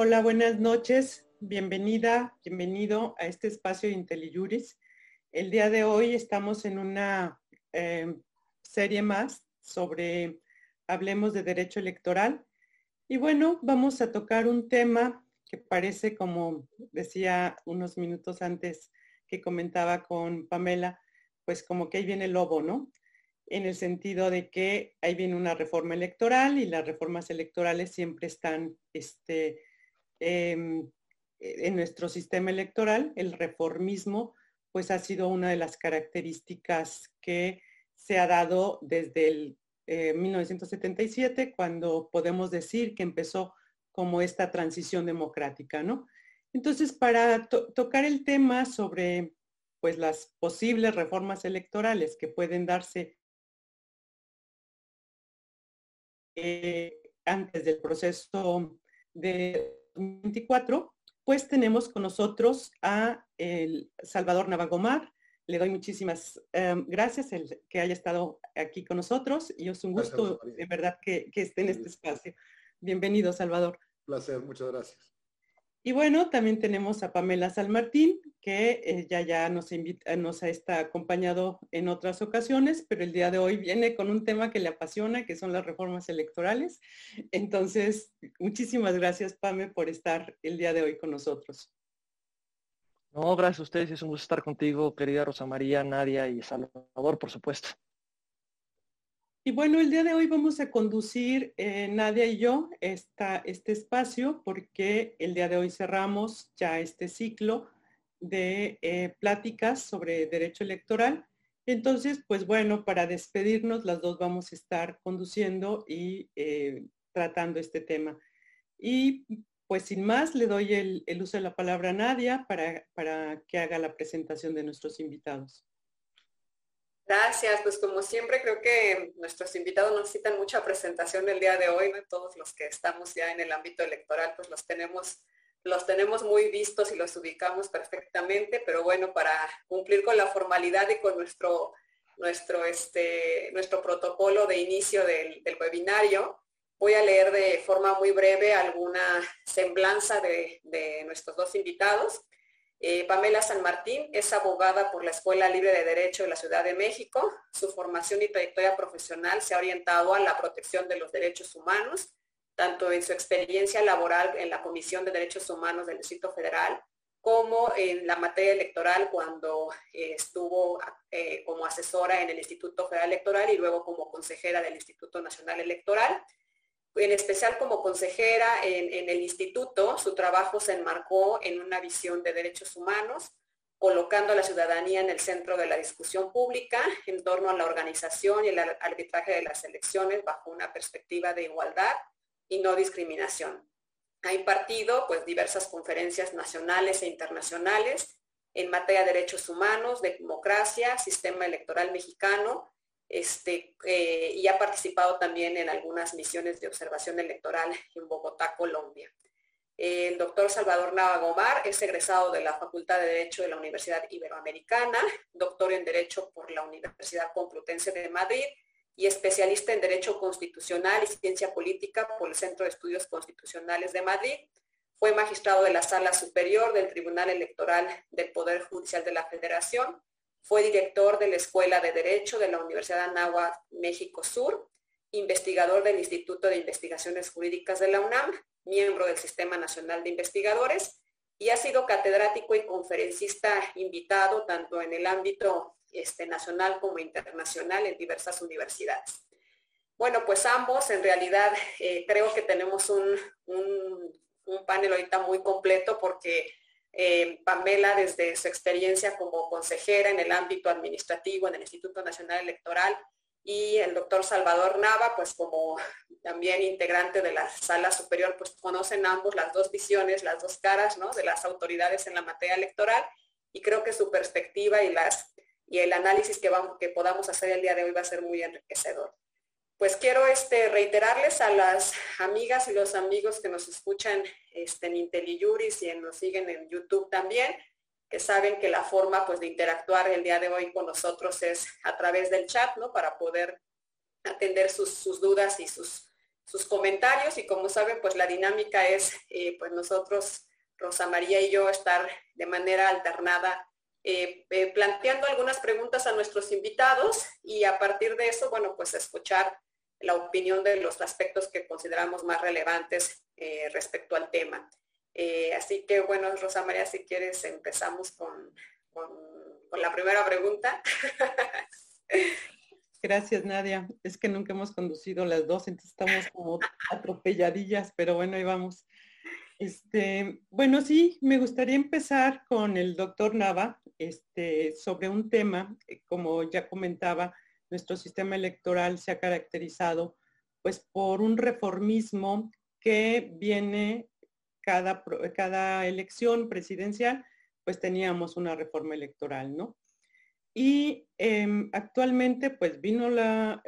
Hola, buenas noches. Bienvenida, bienvenido a este espacio de IntelliJuris. El día de hoy estamos en una eh, serie más sobre Hablemos de Derecho Electoral. Y bueno, vamos a tocar un tema que parece, como decía unos minutos antes que comentaba con Pamela, pues como que ahí viene el lobo, ¿no? En el sentido de que ahí viene una reforma electoral y las reformas electorales siempre están este, em, en nuestro sistema electoral. El reformismo, pues ha sido una de las características que se ha dado desde el 1977, eh, cuando podemos decir que empezó como esta transición democrática, ¿no? Entonces, para tocar el tema sobre pues las posibles reformas electorales que pueden darse eh, antes del proceso de 24, pues tenemos con nosotros a el Salvador Navagomar. Le doy muchísimas em, gracias el que haya estado aquí con nosotros y es un gusto de verdad que, que esté en este espacio. Bienvenido, Salvador placer, muchas gracias. Y bueno, también tenemos a Pamela Salmartín, que ella ya nos, invita, nos ha está acompañado en otras ocasiones, pero el día de hoy viene con un tema que le apasiona, que son las reformas electorales. Entonces, muchísimas gracias, Pame, por estar el día de hoy con nosotros. No, gracias a ustedes, es un gusto estar contigo, querida Rosa María, Nadia y Salvador, por supuesto. Y bueno, el día de hoy vamos a conducir eh, Nadia y yo esta, este espacio porque el día de hoy cerramos ya este ciclo de eh, pláticas sobre derecho electoral. Entonces, pues bueno, para despedirnos, las dos vamos a estar conduciendo y eh, tratando este tema. Y pues sin más, le doy el, el uso de la palabra a Nadia para, para que haga la presentación de nuestros invitados. Gracias, pues como siempre creo que nuestros invitados necesitan mucha presentación el día de hoy, ¿no? Todos los que estamos ya en el ámbito electoral, pues los tenemos, los tenemos muy vistos y los ubicamos perfectamente, pero bueno, para cumplir con la formalidad y con nuestro, nuestro, este, nuestro protocolo de inicio del, webinario, voy a leer de forma muy breve alguna semblanza de nuestros dos invitados eh, Pamela San Martín es abogada por la Escuela Libre de Derecho de la Ciudad de México. Su formación y trayectoria profesional se ha orientado a la protección de los derechos humanos, tanto en su experiencia laboral en la Comisión de Derechos Humanos del Distrito Federal, como en la materia electoral cuando eh, estuvo eh, como asesora en el Instituto Federal Electoral y luego como consejera del Instituto Nacional Electoral en especial como consejera en, el instituto, su trabajo se enmarcó en una visión de derechos humanos, colocando a la ciudadanía en el centro de la discusión pública en torno a la organización y el arbitraje de las elecciones bajo una perspectiva de igualdad y no discriminación. Ha impartido pues, diversas conferencias nacionales e internacionales en materia de derechos humanos, de democracia, sistema electoral mexicano, este, eh, y ha participado también en algunas misiones de observación electoral en Bogotá, Colombia. El doctor Salvador Nava Gomar es egresado de la Facultad de Derecho de la Universidad Iberoamericana, doctor en Derecho por la Universidad Complutense de Madrid y especialista en Derecho Constitucional y Ciencia Política por el Centro de Estudios Constitucionales de Madrid. Fue magistrado de la Sala Superior del Tribunal Electoral del Poder Judicial de la Federación fue director de la Escuela de Derecho de la Universidad de Anáhuac, México Sur, investigador del Instituto de Investigaciones Jurídicas de la UNAM, miembro del Sistema Nacional de Investigadores y ha sido catedrático y conferencista invitado tanto en el ámbito este, nacional como internacional en diversas universidades. Bueno, pues ambos en realidad eh, creo que tenemos un, un panel ahorita muy completo porque eh, Pamela, desde su experiencia como consejera en el ámbito administrativo en el Instituto Nacional Electoral, y el doctor Salvador Nava, pues como también integrante de la sala superior, pues conocen ambos las dos visiones, las dos caras ¿no? de las autoridades en la materia electoral y creo que su perspectiva y, las, y el análisis que, vamos, que podamos hacer el día de hoy va a ser muy enriquecedor pues quiero este, reiterarles a las amigas y los amigos que nos escuchan este, en IntelliJuris y nos siguen en YouTube también, que saben que la forma pues, de interactuar el día de hoy con nosotros es a través del chat, ¿no? Para poder atender sus, dudas y sus, sus comentarios y como saben, pues la dinámica es, eh, pues nosotros, Rosa María y yo, estar de manera alternada eh, eh, planteando algunas preguntas a nuestros invitados y a partir de eso, bueno, pues escuchar la opinión de los aspectos que consideramos más relevantes respecto al tema. así que, bueno, Rosa María, si quieres, empezamos con, con la primera pregunta. Gracias, Nadia. Es que nunca hemos conducido las dos, entonces estamos como atropelladillas, pero bueno, ahí vamos. Este, bueno, sí, me gustaría empezar con el doctor Nava este, sobre un tema, eh, como ya comentaba, nuestro sistema electoral se ha caracterizado pues por un reformismo que viene cada, cada elección presidencial, pues teníamos una reforma electoral, ¿no? Y em, actualmente pues vino la,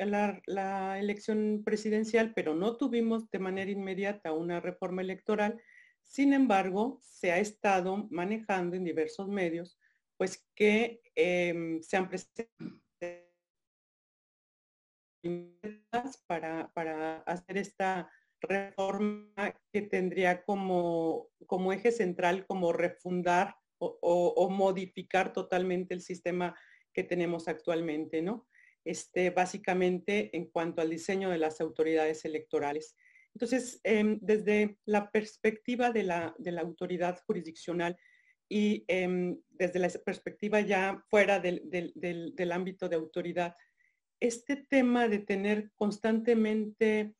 elección presidencial, pero no tuvimos de manera inmediata una reforma electoral. Sin embargo, se ha estado manejando en diversos medios pues que em, se han presentado para, para hacer esta reforma que tendría como, como eje central como refundar o, modificar totalmente el sistema que tenemos actualmente, ¿no? Este, básicamente en cuanto al diseño de las autoridades electorales. Entonces, em, desde la perspectiva de la, autoridad jurisdiccional y em, desde la perspectiva ya fuera del, del, ámbito de autoridad, este tema de tener constantemente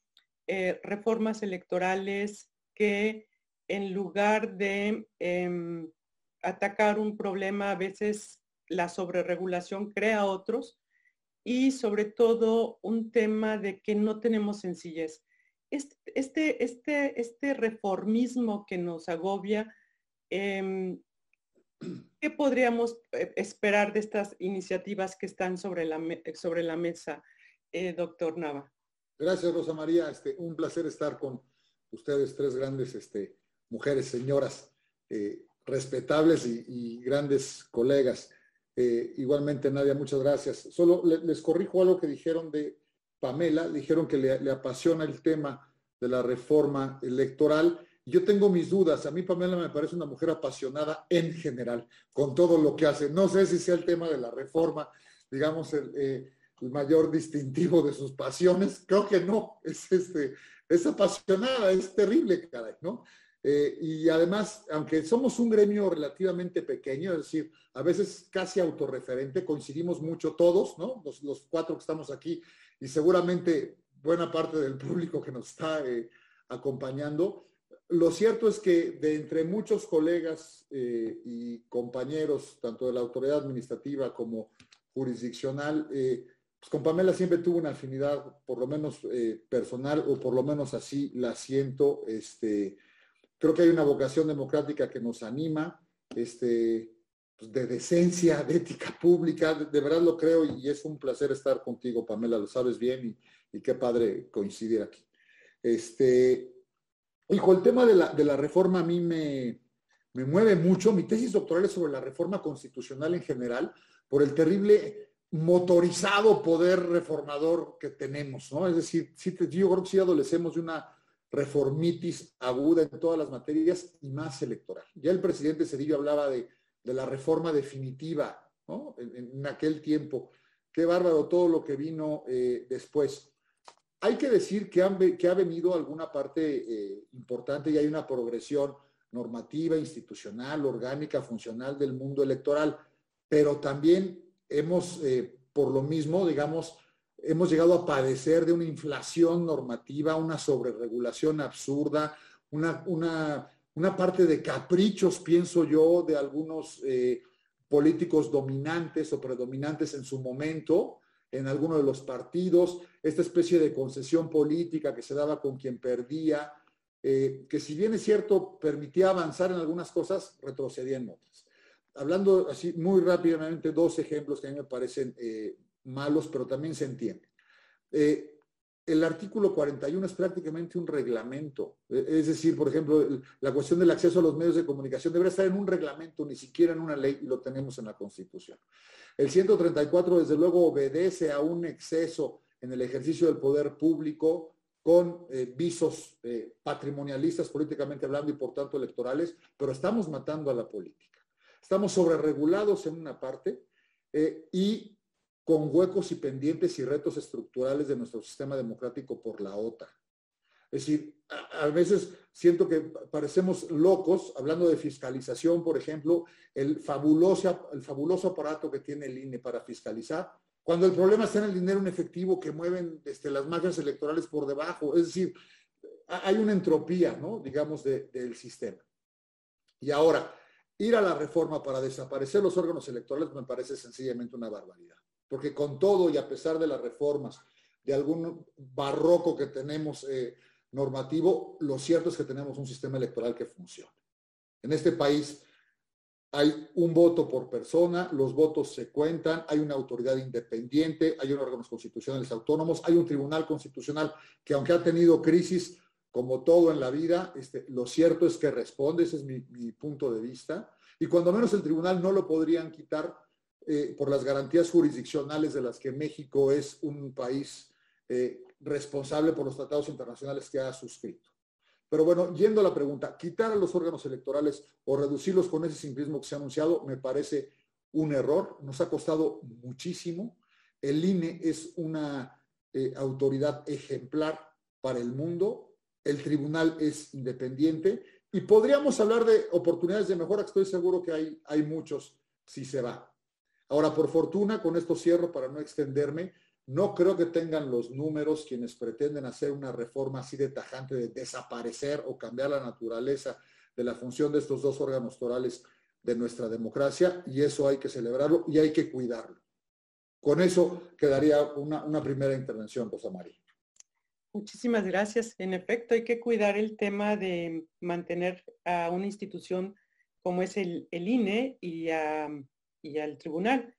eh, reformas electorales que en lugar de em, atacar un problema a veces la sobreregulación crea otros y sobre todo un tema de que no tenemos sencillez. Este, este, este, reformismo que nos agobia, em, ¿qué podríamos eh, esperar de estas iniciativas que están sobre la, la mesa, eh, doctor Nava? Gracias, Rosa María. Este, un placer estar con ustedes, tres grandes este, mujeres, señoras, eh, respetables y, grandes colegas. Eh, igualmente, Nadia, muchas gracias. Solo les corrijo algo que dijeron de Pamela, dijeron que le, apasiona el tema de la reforma electoral. Yo tengo mis dudas. A mí Pamela me parece una mujer apasionada en general, con todo lo que hace. No sé si sea el tema de la reforma, digamos, el, eh, mayor distintivo de sus pasiones. Creo que no. Es, este, es apasionada, es terrible, caray, ¿no? Eh, y además, aunque somos un gremio relativamente pequeño, es decir, a veces casi autorreferente, coincidimos mucho todos, ¿no? Los, cuatro que estamos aquí y seguramente buena parte del público que nos está eh, acompañando. Lo cierto es que de entre muchos colegas eh, y compañeros, tanto de la autoridad administrativa como jurisdiccional, pues con Pamela siempre tuvo una afinidad, por lo menos personal, o por lo menos así la siento, este, Creo que hay una vocación democrática que nos anima, este, pues, de decencia, de ética pública, de, verdad lo creo y es un placer estar contigo, Pamela, lo sabes bien y, qué padre coincidir aquí. Este, hijo, el tema de la, reforma a mí me, mueve mucho. Mi tesis doctoral es sobre la reforma constitucional en general, por el terrible motorizado poder reformador que tenemos, ¿no? Es decir, yo creo que sí adolecemos de una reformitis aguda en todas las materias y más electoral. Ya el presidente Cedillo hablaba de, la reforma definitiva en, aquel tiempo. Qué bárbaro todo lo que vino eh, después. Hay que decir que, ha venido alguna parte eh, importante y hay una progresión normativa, institucional, orgánica, funcional del mundo electoral, pero también hemos, eh, por lo mismo, digamos, hemos llegado a padecer de una inflación normativa, una sobreregulación absurda, una, una, parte de caprichos, pienso yo, de algunos eh, políticos dominantes o predominantes en su momento, en alguno de los partidos, esta especie de concesión política que se daba con quien perdía, eh, que si bien es cierto, permitía avanzar en algunas cosas, retrocedía en otras. Hablando así muy rápidamente, dos ejemplos que a mí me parecen eh, malos, pero también se entiende. Eh, el artículo 41 es prácticamente un reglamento. E, es decir, por ejemplo, la cuestión del acceso a los medios de comunicación debería estar en un reglamento, ni siquiera en una ley, y lo tenemos en la Constitución. El 134, desde luego, obedece a un exceso en el ejercicio del poder público con eh, visos eh, patrimonialistas políticamente hablando y por tanto electorales, pero estamos matando a la política. Estamos sobreregulados en una parte eh, y con huecos y pendientes y retos estructurales de nuestro sistema democrático por la otra. Es decir, a, veces siento que parecemos locos hablando de fiscalización, por ejemplo, el fabuloso, el fabuloso aparato que tiene el INE para fiscalizar, cuando el problema está en el dinero en efectivo que mueven este, las mafias electorales por debajo. Es decir, hay una entropía, ¿no? digamos, del sistema. Y ahora, ir a la reforma para desaparecer los órganos electorales me parece sencillamente una barbaridad. Porque con todo y a pesar de las reformas, de algún barroco que tenemos eh, normativo, lo cierto es que tenemos un sistema electoral que funciona. En este país hay un voto por persona, los votos se cuentan, hay una autoridad independiente, hay órganos constitucionales autónomos, hay un tribunal constitucional que aunque ha tenido crisis, como todo en la vida, este, lo cierto es que responde, ese es mi, punto de vista, y cuando menos el tribunal no lo podrían quitar eh, por las garantías jurisdiccionales de las que México es un país eh, responsable por los tratados internacionales que ha suscrito. Pero bueno, yendo a la pregunta, quitar a los órganos electorales o reducirlos con ese simplismo que se ha anunciado me parece un error. Nos ha costado muchísimo. El INE es una eh, autoridad ejemplar para el mundo. El tribunal es independiente. Y podríamos hablar de oportunidades de mejora, estoy seguro que hay, hay muchos si se va. Ahora, por fortuna, con esto cierro para no extenderme, no creo que tengan los números quienes pretenden hacer una reforma así de tajante de desaparecer o cambiar la naturaleza de la función de estos dos órganos torales de nuestra democracia y eso hay que celebrarlo y hay que cuidarlo. Con eso quedaría una, primera intervención, Rosa María. Muchísimas gracias. En efecto, hay que cuidar el tema de mantener a una institución como es el, INE y, y al tribunal.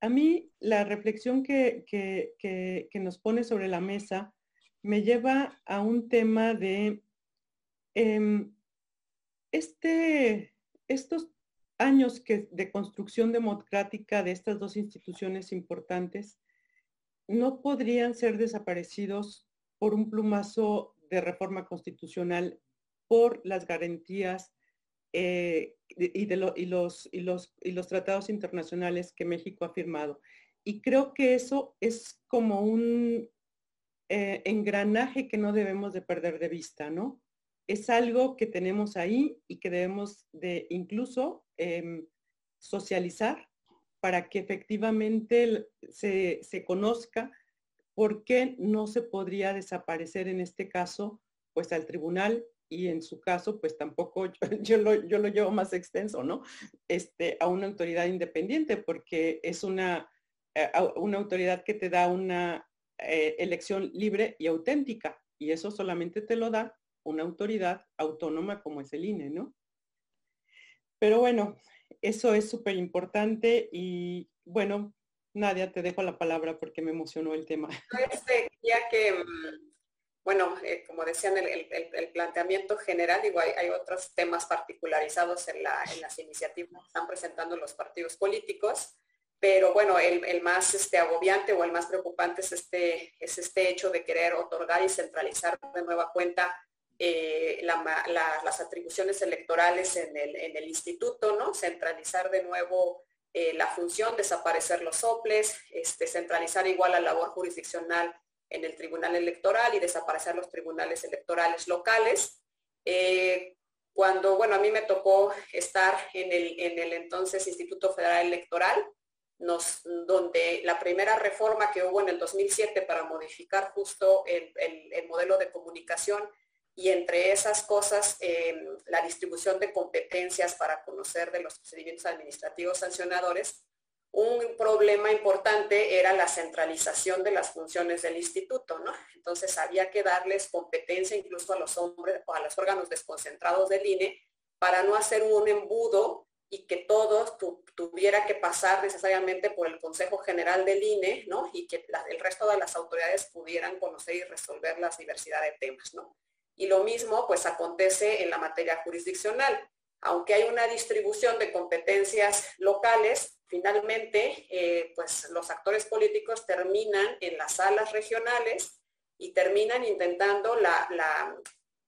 A mí la reflexión que, nos pone sobre la mesa me lleva a un tema de em, este, estos años que, de construcción democrática de estas dos instituciones importantes no podrían ser desaparecidos por un plumazo de reforma constitucional por las garantías eh, y, los tratados internacionales que México ha firmado. Y creo que eso es como un eh, engranaje que no debemos de perder de vista, ¿no? Es algo que tenemos ahí y que debemos de incluso em, socializar para que efectivamente se, se conozca por qué no se podría desaparecer en este caso, pues al tribunal y en su caso, pues tampoco yo, lo, yo, lo, llevo más extenso, ¿no? Este, a una autoridad independiente, porque es una, eh, una autoridad que te da una eh, elección libre y auténtica, y eso solamente te lo da una autoridad autónoma como es el INE, ¿no? Pero bueno, eso es súper importante y bueno, Nadia, te dejo la palabra porque me emocionó el tema. Este, ya que mm, bueno, eh, como decían, el, planteamiento general, digo, hay, otros temas particularizados en, las iniciativas que están presentando los partidos políticos, pero bueno, el, más este, agobiante o el más preocupante es este, es este hecho de querer otorgar y centralizar de nueva cuenta eh, las atribuciones electorales en el, instituto, ¿no? Centralizar de nuevo eh, la función, desaparecer los soples, este, centralizar igual la labor jurisdiccional en el Tribunal Electoral y desaparecer los tribunales electorales locales. Eh, cuando, bueno, a mí me tocó estar en el, en el entonces Instituto Federal Electoral, nos, donde la primera reforma que hubo en el 2007 para modificar justo el, modelo de comunicación y entre esas cosas eh, la distribución de competencias para conocer de los procedimientos administrativos sancionadores, un problema importante era la centralización de las funciones del instituto, ¿no? Entonces había que darles competencia incluso a los hombres o a los órganos desconcentrados del INE para no hacer un embudo y que todo tuviera que pasar necesariamente por el Consejo General del INE, ¿no? Y que el resto de las autoridades pudieran conocer y resolver las diversidad de temas, ¿no? Y lo mismo pues acontece en la materia jurisdiccional. Aunque hay una distribución de competencias locales, finalmente, eh, pues los actores políticos terminan en las salas regionales y terminan intentando la,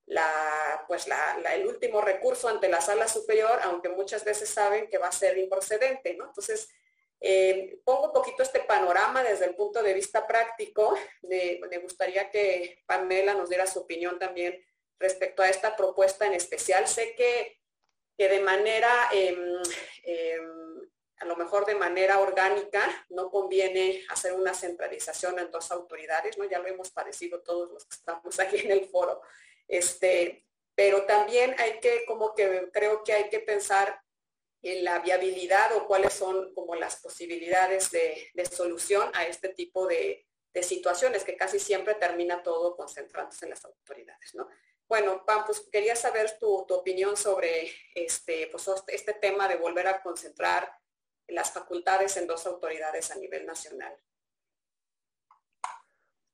la, pues el último recurso ante la sala superior, aunque muchas veces saben que va a ser improcedente. Entonces, eh, pongo un poquito este panorama desde el punto de vista práctico. me gustaría que Pamela nos diera su opinión también respecto a esta propuesta en especial. Sé que, que de manera, em, em, a lo mejor de manera orgánica, no conviene hacer una centralización en dos autoridades, ¿no? Ya lo hemos parecido todos los que estamos aquí en el foro. Este, pero también hay que, como que creo que hay que pensar en la viabilidad o cuáles son como las posibilidades de, solución a este tipo de, situaciones que casi siempre termina todo concentrándose en las autoridades, ¿no? Bueno, Pam, pues quería saber tu, opinión sobre este, pues, este tema de volver a concentrar las facultades en dos autoridades a nivel nacional.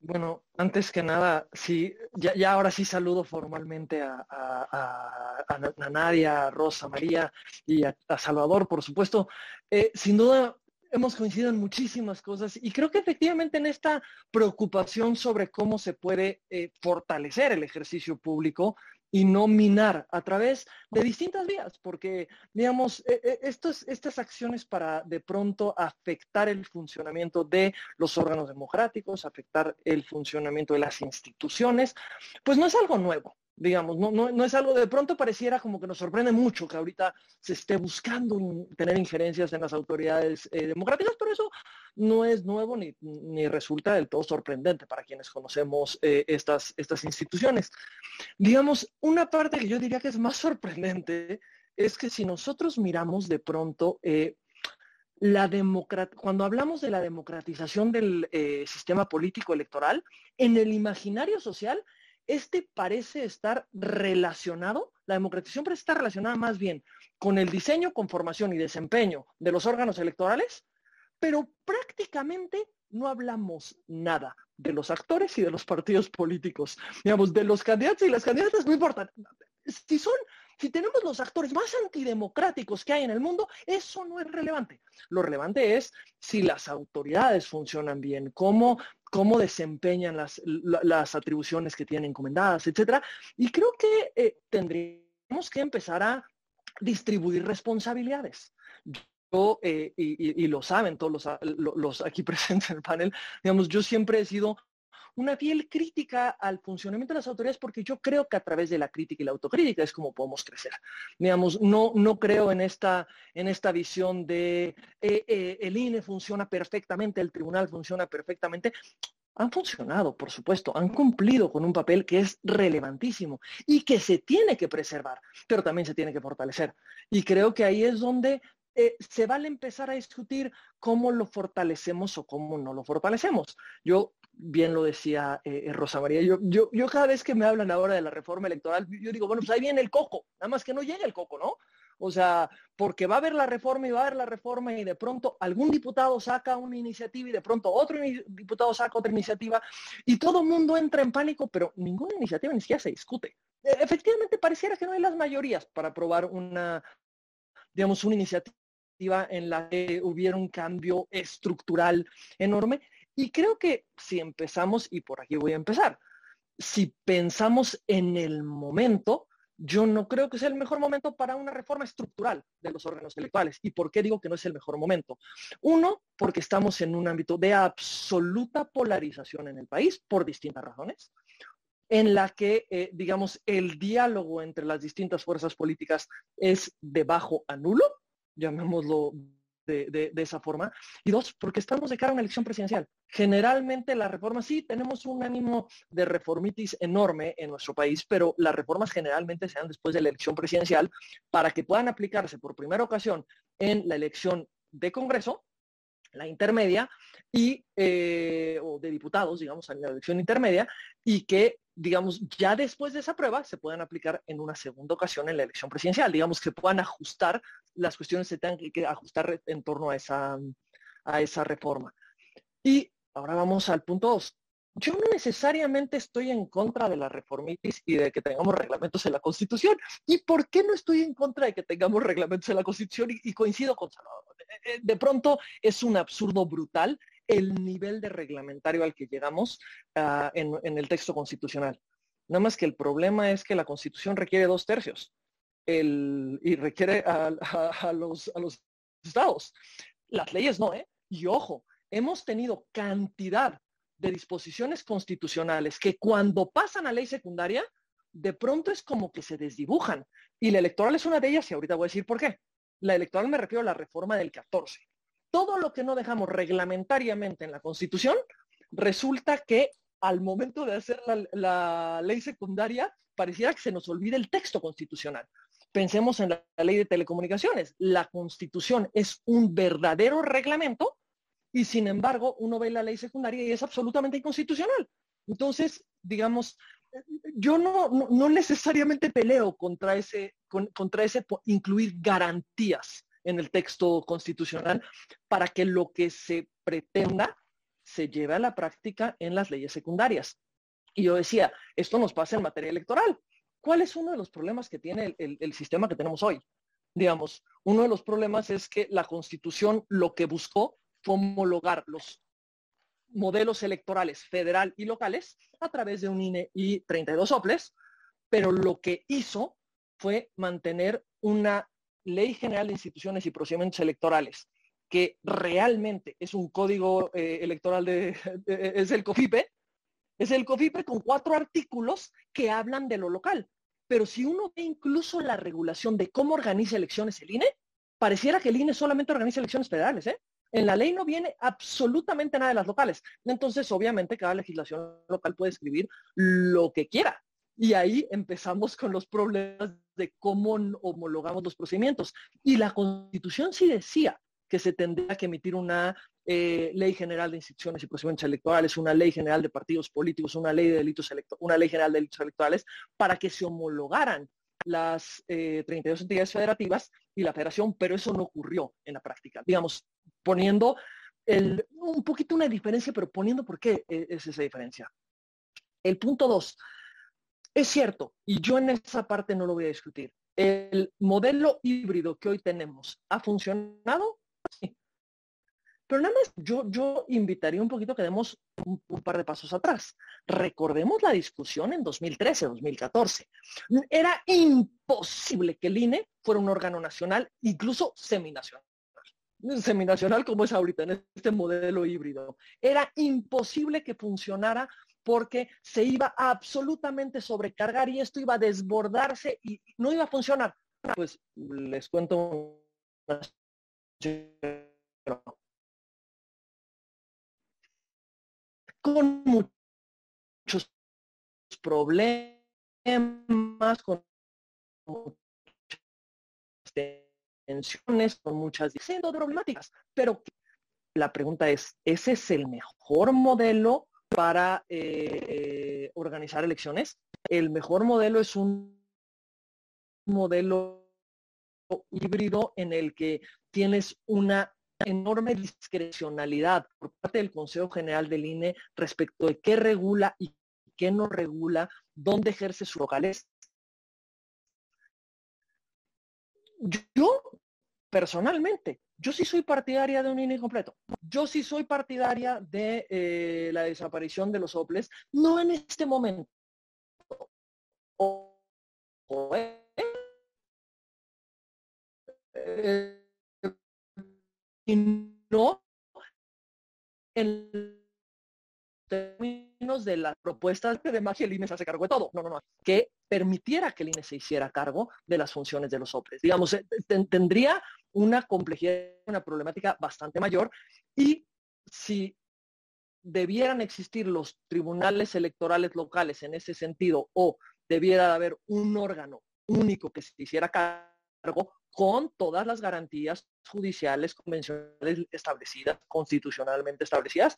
Bueno, antes que nada, sí, ya, ahora sí saludo formalmente a, a, Nadia, a Rosa, María y a, Salvador, por supuesto. Eh, sin duda, hemos coincidido en muchísimas cosas y creo que efectivamente en esta preocupación sobre cómo se puede eh, fortalecer el ejercicio público y no minar a través de distintas vías, porque, digamos, e, e, estas acciones para de pronto afectar el funcionamiento de los órganos democráticos, afectar el funcionamiento de las instituciones, pues no es algo nuevo digamos, no, no, es algo de pronto pareciera como que nos sorprende mucho que ahorita se esté buscando tener injerencias en las autoridades eh, democráticas, pero eso no es nuevo ni, resulta del todo sorprendente para quienes conocemos eh, estas, estas instituciones. Digamos, una parte que yo diría que es más sorprendente es que si nosotros miramos de pronto eh, la cuando hablamos de la democratización del sistema político electoral, en el imaginario social este parece estar relacionado, la democratización parece estar relacionada más bien con el diseño, conformación y desempeño de los órganos electorales, pero prácticamente no hablamos nada de los actores y de los partidos políticos. Digamos, de los candidatos y las candidatas no importa. Si son, si tenemos los actores más antidemocráticos que hay en el mundo, eso no es relevante. Lo relevante es si las autoridades funcionan bien, cómo cómo desempeñan las, las atribuciones que tienen encomendadas, etcétera. Y creo que eh, tendríamos que empezar a distribuir responsabilidades. Yo, eh, y, lo saben todos los, los, aquí presentes en el panel, digamos, yo siempre he sido una fiel crítica al funcionamiento de las autoridades porque yo creo que a través de la crítica y la autocrítica es como podemos crecer. Digamos, no, no creo en esta, en esta visión de eh, eh, el INE funciona perfectamente, el tribunal funciona perfectamente. Han funcionado, por supuesto, han cumplido con un papel que es relevantísimo y que se tiene que preservar, pero también se tiene que fortalecer. Y creo que ahí es donde eh, se vale empezar a discutir cómo lo fortalecemos o cómo no lo fortalecemos. Yo, bien lo decía eh, eh, Rosa María, yo, yo, yo, cada vez que me hablan ahora de la reforma electoral, yo digo, bueno, pues ahí viene el coco, nada más que no llegue el coco, ¿no? O sea, porque va a haber la reforma y va a haber la reforma y de pronto algún diputado saca una iniciativa y de pronto otro diputado saca otra iniciativa y todo el mundo entra en pánico, pero ninguna iniciativa ni siquiera se discute. E, efectivamente, pareciera que no hay las mayorías para aprobar una, digamos, una iniciativa en la que hubiera un cambio estructural enorme. Y creo que si empezamos, y por aquí voy a empezar, si pensamos en el momento, yo no creo que sea el mejor momento para una reforma estructural de los órganos electorales. ¿Y por qué digo que no es el mejor momento? Uno, porque estamos en un ámbito de absoluta polarización en el país por distintas razones en la que, eh, digamos, el diálogo entre las distintas fuerzas políticas es de bajo a nulo llamémoslo de, esa forma. Y dos, porque estamos de cara a una elección presidencial. Generalmente las reformas, sí, tenemos un ánimo de reformitis enorme en nuestro país, pero las reformas generalmente se dan después de la elección presidencial para que puedan aplicarse por primera ocasión en la elección de Congreso, la intermedia, y, eh, o de diputados, digamos, en la elección intermedia, y que digamos, ya después de esa prueba se puedan aplicar en una segunda ocasión en la elección presidencial. Digamos que puedan ajustar, las cuestiones se tengan que ajustar en torno a esa, a esa reforma. Y ahora vamos al punto dos. yo no necesariamente estoy en contra de la reformitis y de que tengamos reglamentos en la Constitución. ¿Y por qué no estoy en contra de que tengamos reglamentos en la Constitución? Y, coincido con Salvador. Eh, eh, de pronto es un absurdo brutal el nivel de reglamentario al que llegamos ah, en, el texto constitucional. Nada más que el problema es que la Constitución requiere dos tercios y requiere a, los, a los estados. Las leyes no, ¿eh? Y ojo, hemos tenido cantidad de disposiciones constitucionales que cuando pasan a ley secundaria, de pronto es como que se desdibujan. Y la electoral es una de ellas y ahorita voy a decir por qué. La electoral me refiero a la reforma del 14. Todo lo que no dejamos reglamentariamente en la Constitución, resulta que al momento de hacer la, ley secundaria, pareciera que se nos olvide el texto constitucional. Pensemos en la ley de telecomunicaciones. La Constitución es un verdadero reglamento y sin embargo uno ve la ley secundaria y es absolutamente inconstitucional. Entonces, digamos, yo no, necesariamente peleo contra ese, contra ese incluir garantías en el texto constitucional para que lo que se pretenda se lleve a la práctica en las leyes secundarias. Y yo decía, esto nos pasa en materia electoral. ¿Cuál es uno de los problemas que tiene el sistema que tenemos hoy? Digamos, uno de los problemas es que la constitución lo que buscó homologar los modelos electorales federal y locales a través de un INE y 32 soples, pero lo que hizo fue mantener una ley general de instituciones y procedimientos electorales que realmente es un código eh, electoral de, es el COFIPE, es el COFIPE con cuatro artículos que hablan de lo local. Pero si uno ve incluso la regulación de cómo organiza elecciones el INE, pareciera que el INE solamente organiza elecciones federales, ¿eh? En la ley no viene absolutamente nada de las locales. Entonces, obviamente, cada legislación local puede escribir lo que quiera. Y ahí empezamos con los problemas de cómo homologamos los procedimientos. Y la constitución sí decía que se tendría que emitir una eh, ley general de instituciones y procedimientos electorales, una ley general de partidos políticos, una ley de delitos una ley general de delitos electorales, para que se homologaran las 32 eh, entidades federativas y la federación, pero eso no ocurrió en la práctica. Digamos, poniendo el, un poquito una diferencia, pero poniendo por qué e, es esa diferencia. El punto dos, es cierto, y yo en esa parte no lo voy a discutir, el modelo híbrido que hoy tenemos ha funcionado, sí. Pero nada más yo, yo invitaría un poquito que demos un, un, par de pasos atrás. Recordemos la discusión en 2013, 2014. Era imposible que el INE fuera un órgano nacional, incluso seminacional seminacional como es ahorita, en este modelo híbrido. Era imposible que funcionara porque se iba a absolutamente sobrecargar y esto iba a desbordarse y no iba a funcionar. Pues les cuento con muchos problemas, con con muchas siendo problemáticas. Pero la pregunta es, ¿ese es el mejor modelo para eh, organizar elecciones? El mejor modelo es un modelo híbrido en el que tienes una enorme discrecionalidad por parte del Consejo General del INE respecto de qué regula y qué no regula, dónde ejerce sus locales. Yo personalmente, yo sí soy partidaria de un INE completo. Yo sí soy partidaria de eh, la desaparición de los OPLES, no en este momento. Eh, no en términos de las propuestas de magia el INE se hace cargo de todo. No, no, no. Que permitiera que el INE se hiciera cargo de las funciones de los OPLES. Digamos, eh, tendría una complejidad, una problemática bastante mayor y si debieran existir los tribunales electorales locales en ese sentido o debiera haber un órgano único que se hiciera cargo con todas las garantías judiciales convencionales establecidas, constitucionalmente establecidas,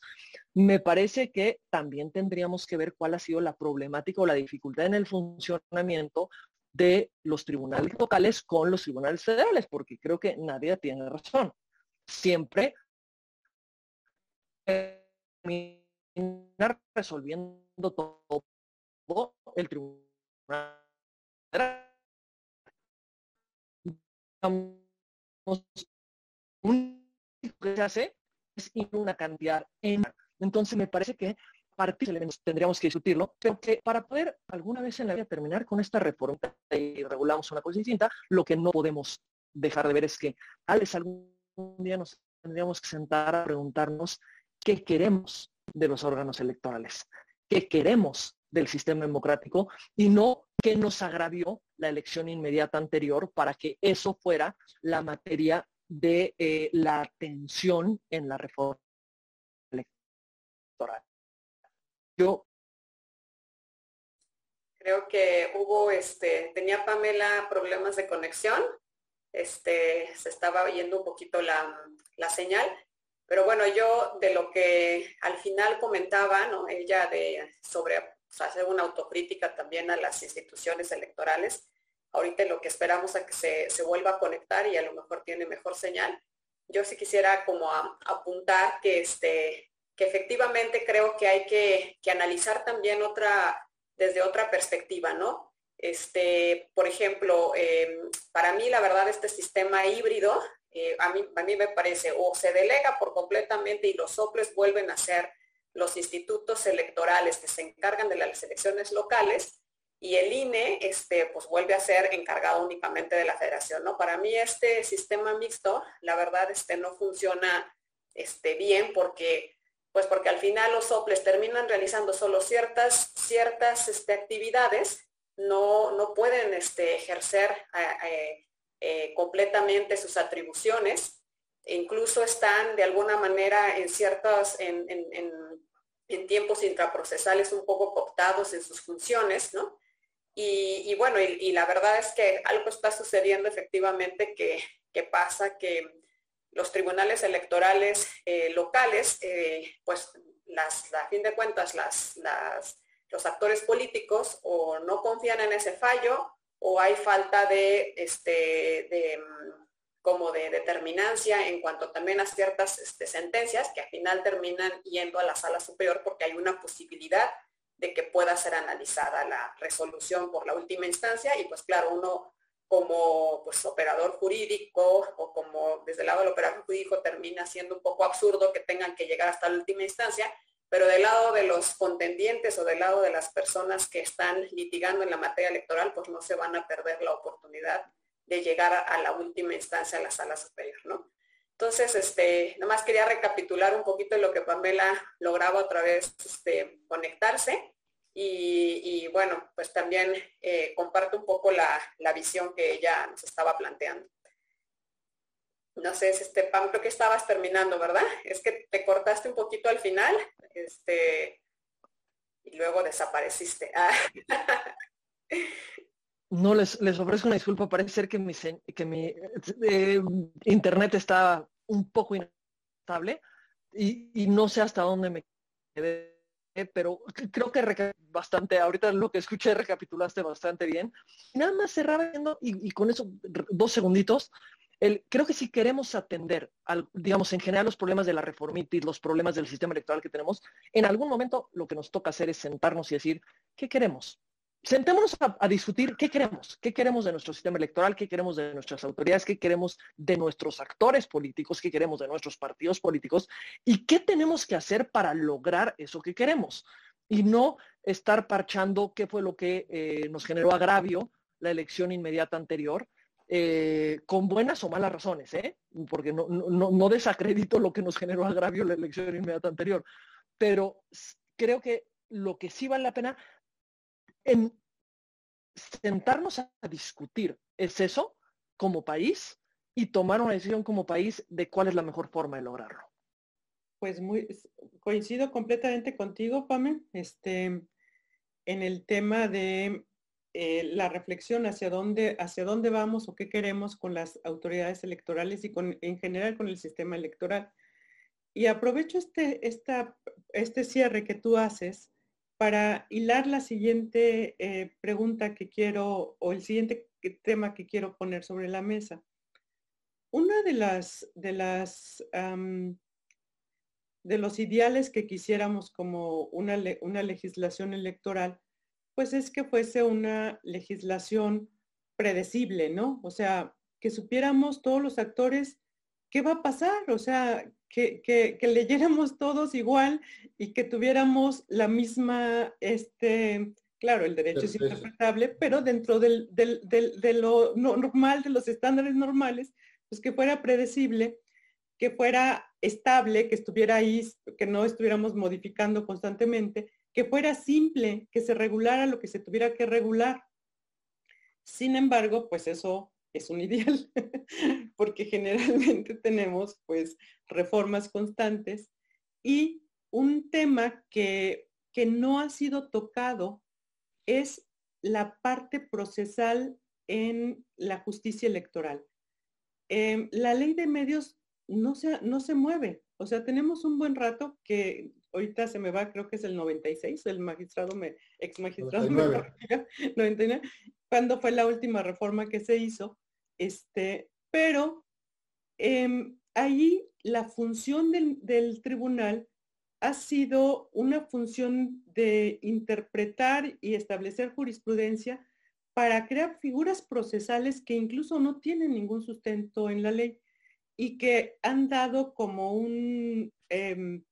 me parece que también tendríamos que ver cuál ha sido la problemática o la dificultad en el funcionamiento de los tribunales locales con los tribunales federales, porque creo que nadie tiene razón. Siempre resolviendo todo el tribunal que se hace es una cantidad enorme. Entonces me parece que partir elementos tendríamos que discutirlo, pero que para poder alguna vez en la vida terminar con esta reforma y regulamos una cosa distinta, lo que no podemos dejar de ver es que a veces algún día nos tendríamos que sentar a preguntarnos qué queremos de los órganos electorales, qué queremos del sistema democrático y no qué nos agravió la elección inmediata anterior para que eso fuera la materia de eh, la tensión en la reforma electoral. Yo creo que hubo, este, tenía Pamela problemas de conexión, este, se estaba oyendo un poquito la, la señal, pero bueno, yo de lo que al final comentaba, ¿no? Ella de sobre hacer una autocrítica también a las instituciones electorales, ahorita lo que esperamos a que se, vuelva a conectar y a lo mejor tiene mejor señal. Yo sí quisiera como apuntar que, este, que efectivamente creo que hay que, analizar también otra, desde otra perspectiva, ¿no? Este, por ejemplo, em, para mí la verdad este sistema híbrido, eh, a, mí, a mí me parece, o se delega por completamente y los soples vuelven a ser los institutos electorales que se encargan de las elecciones locales, y el INE este, pues vuelve a ser encargado únicamente de la federación. ¿no? Para mí este sistema mixto, la verdad, este, no funciona este, bien porque, pues porque al final los soples terminan realizando solo ciertas, ciertas este, actividades, no, no pueden este, ejercer eh, eh, completamente sus atribuciones, incluso están de alguna manera en ciertos, en, tiempos intraprocesales un poco cooptados en sus funciones, ¿no? Y, bueno, y, la verdad es que algo está sucediendo efectivamente que, pasa que los tribunales electorales eh, locales, eh, pues las, a fin de cuentas las, los actores políticos o no confían en ese fallo o hay falta de, este, de como de determinancia en cuanto también a ciertas este, sentencias que al final terminan yendo a la sala superior porque hay una posibilidad de que pueda ser analizada la resolución por la última instancia y pues claro, uno como pues, operador jurídico o como desde el lado del operador jurídico termina siendo un poco absurdo que tengan que llegar hasta la última instancia, pero del lado de los contendientes o del lado de las personas que están litigando en la materia electoral, pues no se van a perder la oportunidad de llegar a la última instancia a la sala superior, ¿no? Entonces, este, nada más quería recapitular un poquito lo que Pamela lograba otra vez este, conectarse. Y, bueno, pues también eh, comparto un poco la, visión que ella nos estaba planteando. No sé, este, Pam, creo que estabas terminando, ¿verdad? Es que te cortaste un poquito al final, este, y luego desapareciste. Ah. No, les, les ofrezco una disculpa, parece ser que mi, que mi eh, internet está un poco inestable y, y, no sé hasta dónde me quedé, pero creo que bastante, ahorita lo que escuché recapitulaste bastante bien. nada más cerraba viendo, y, y, con eso dos segunditos, el, creo que si queremos atender, al, digamos, en general los problemas de la reformitis, los problemas del sistema electoral que tenemos, en algún momento lo que nos toca hacer es sentarnos y decir, ¿qué queremos? Sentémonos a, discutir qué queremos, qué queremos de nuestro sistema electoral, qué queremos de nuestras autoridades, qué queremos de nuestros actores políticos, qué queremos de nuestros partidos políticos y qué tenemos que hacer para lograr eso que queremos. Y no estar parchando qué fue lo que eh, nos generó agravio la elección inmediata anterior, eh, con buenas o malas razones, ¿eh? porque no, no, no desacredito lo que nos generó agravio la elección inmediata anterior, pero creo que lo que sí vale la pena en sentarnos a discutir es eso como país y tomar una decisión como país de cuál es la mejor forma de lograrlo. Pues muy coincido completamente contigo, Pame, este, en el tema de eh, la reflexión hacia dónde, hacia dónde vamos o qué queremos con las autoridades electorales y con, en general con el sistema electoral. Y aprovecho este, este cierre que tú haces para hilar la siguiente eh, pregunta que quiero o el siguiente tema que quiero poner sobre la mesa. Una de las, de las de los ideales que quisiéramos como una, una legislación electoral, pues es que fuese una legislación predecible, ¿no? O sea, que supiéramos todos los actores qué va a pasar, o sea, que, que, leyéramos todos igual y que tuviéramos la misma, este, claro, el derecho es interpretable, pero dentro del, del, de lo normal, de los estándares normales, pues que fuera predecible, que fuera estable, que estuviera ahí, que no estuviéramos modificando constantemente, que fuera simple, que se regulara lo que se tuviera que regular. Sin embargo, pues eso es un ideal, porque generalmente tenemos pues reformas constantes y un tema que, que no ha sido tocado es la parte procesal en la justicia electoral. Em, la ley de medios no se, no se mueve. O sea, tenemos un buen rato que ahorita se me va, creo que es el 96, el magistrado, me, ex magistrado 99. cuando fue la última reforma que se hizo. Este, pero em, ahí la función del, tribunal ha sido una función de interpretar y establecer jurisprudencia para crear figuras procesales que incluso no tienen ningún sustento en la ley y que han dado como em,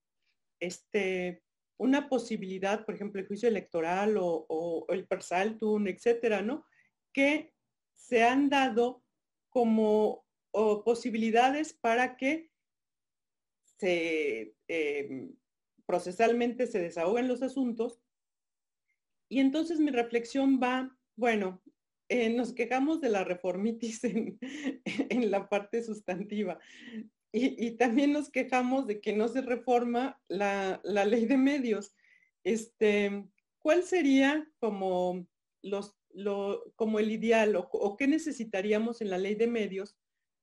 este, una posibilidad, por ejemplo, el juicio electoral o, el persaltum, etcétera, ¿no? Que se han dado como posibilidades para que se em, procesalmente se desahoguen los asuntos. Y entonces mi reflexión va, bueno, eh, nos quejamos de la reformitis en, la parte sustantiva. Y, también nos quejamos de que no se reforma la, ley de medios. Este, ¿Cuál sería como, los, como el ideal o, qué necesitaríamos en la ley de medios?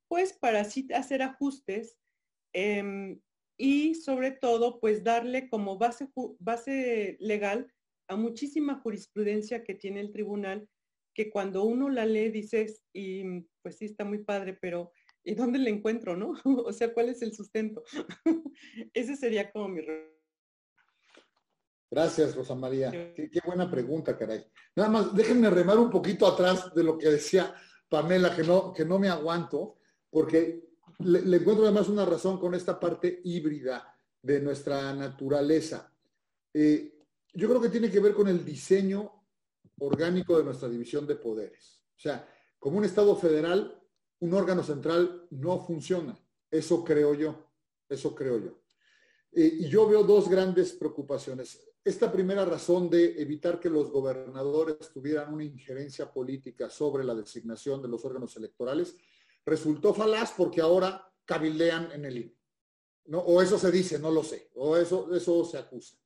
Pues para así hacer ajustes em, y sobre todo, pues darle como base, base legal a muchísima jurisprudencia que tiene el tribunal que cuando uno la lee dices, y pues sí está muy padre, pero ¿y dónde le encuentro, no? o sea, ¿cuál es el sustento? Ese sería como mi... Gracias, Rosa María. Qué, buena pregunta, caray. Nada más, déjenme remar un poquito atrás de lo que decía Pamela, que no, que no me aguanto, porque le, encuentro además una razón con esta parte híbrida de nuestra naturaleza. Eh, yo creo que tiene que ver con el diseño orgánico de nuestra división de poderes. O sea, como un Estado federal, un órgano central no funciona. Eso creo yo. Eso creo yo. Eh, y yo veo dos grandes preocupaciones. Esta primera razón de evitar que los gobernadores tuvieran una injerencia política sobre la designación de los órganos electorales resultó falaz porque ahora cabildean en el INE. O eso se dice, no lo sé. O eso, eso se acusa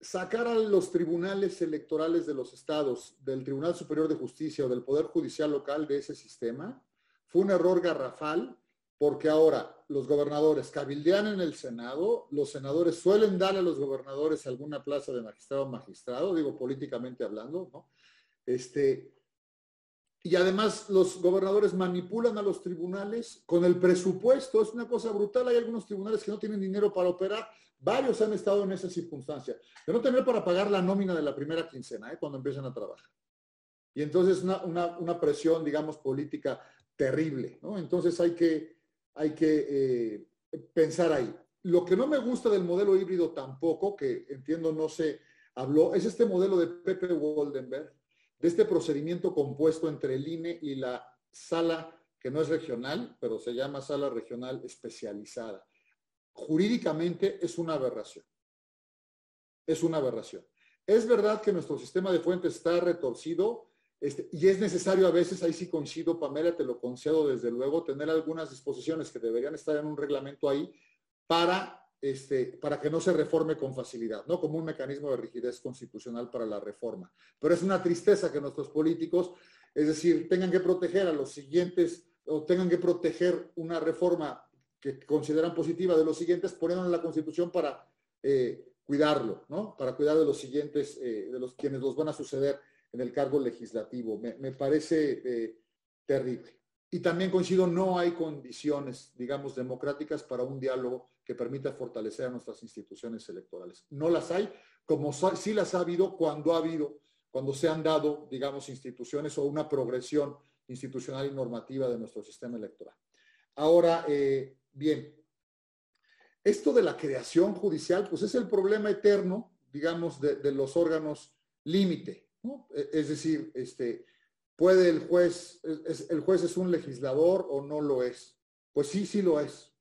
sacar a los tribunales electorales de los estados, del Tribunal Superior de Justicia o del Poder Judicial local de ese sistema, fue un error garrafal porque ahora los gobernadores cabildean en el Senado, los senadores suelen darle a los gobernadores alguna plaza de magistrado o magistrado, digo políticamente hablando, ¿no? Este, y además los gobernadores manipulan a los tribunales con el presupuesto, es una cosa brutal, hay algunos tribunales que no tienen dinero para operar, Varios han estado en esa circunstancia, de no tener para pagar la nómina de la primera quincena, ¿eh? cuando empiezan a trabajar. Y entonces una, una, presión, digamos, política terrible, ¿no? Entonces hay que, hay que eh, pensar ahí. Lo que no me gusta del modelo híbrido tampoco, que entiendo no se habló, es este modelo de Pepe Waldenberg, de este procedimiento compuesto entre el INE y la sala que no es regional, pero se llama sala regional especializada jurídicamente es una aberración. Es una aberración. Es verdad que nuestro sistema de fuentes está retorcido este, y es necesario a veces, ahí sí coincido, Pamela, te lo concedo desde luego, tener algunas disposiciones que deberían estar en un reglamento ahí para, este, para que no se reforme con facilidad, ¿no? Como un mecanismo de rigidez constitucional para la reforma. Pero es una tristeza que nuestros políticos, es decir, tengan que proteger a los siguientes o tengan que proteger una reforma que consideran positiva de los siguientes, ponen en la Constitución para eh, cuidarlo, ¿no? Para cuidar de los siguientes, eh, de los quienes los van a suceder en el cargo legislativo. Me, parece eh, terrible. Y también coincido, no hay condiciones, digamos, democráticas para un diálogo que permita fortalecer a nuestras instituciones electorales. No las hay, como sí las ha habido cuando ha habido, cuando se han dado, digamos, instituciones o una progresión institucional y normativa de nuestro sistema electoral. Ahora, eh, bien, esto de la creación judicial, pues es el problema eterno, digamos, de, los órganos límite. E, es decir, este, ¿puede el juez, el juez es un legislador o no lo es? Pues sí, sí lo es.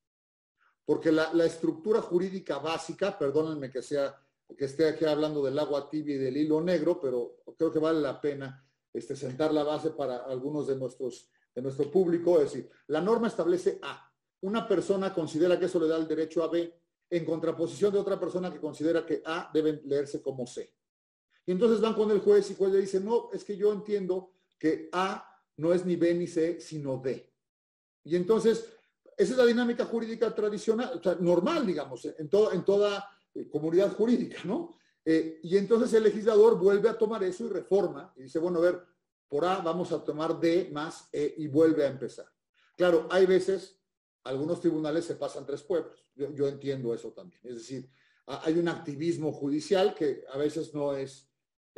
Porque la, estructura jurídica básica, perdónenme que sea que esté aquí hablando del agua tibia y del hilo negro, pero creo que vale la pena este, sentar la base para algunos de, nuestros, de nuestro público. Es decir, la norma establece A. Una persona considera que eso le da el derecho a B, en contraposición de otra persona que considera que A debe leerse como C. Y entonces van con el juez y el juez le dice, no, es que yo entiendo que A no es ni B ni C, sino D. Y entonces, esa es la dinámica jurídica tradicional, o sea, normal, digamos, en, en toda eh, comunidad jurídica, ¿no? Eh, y entonces el legislador vuelve a tomar eso y reforma y dice, bueno, a ver, por A vamos a tomar D más E y vuelve a empezar. Claro, hay veces, algunos tribunales se pasan tres pueblos. Yo, entiendo eso también. Es decir, hay un activismo judicial que a veces no es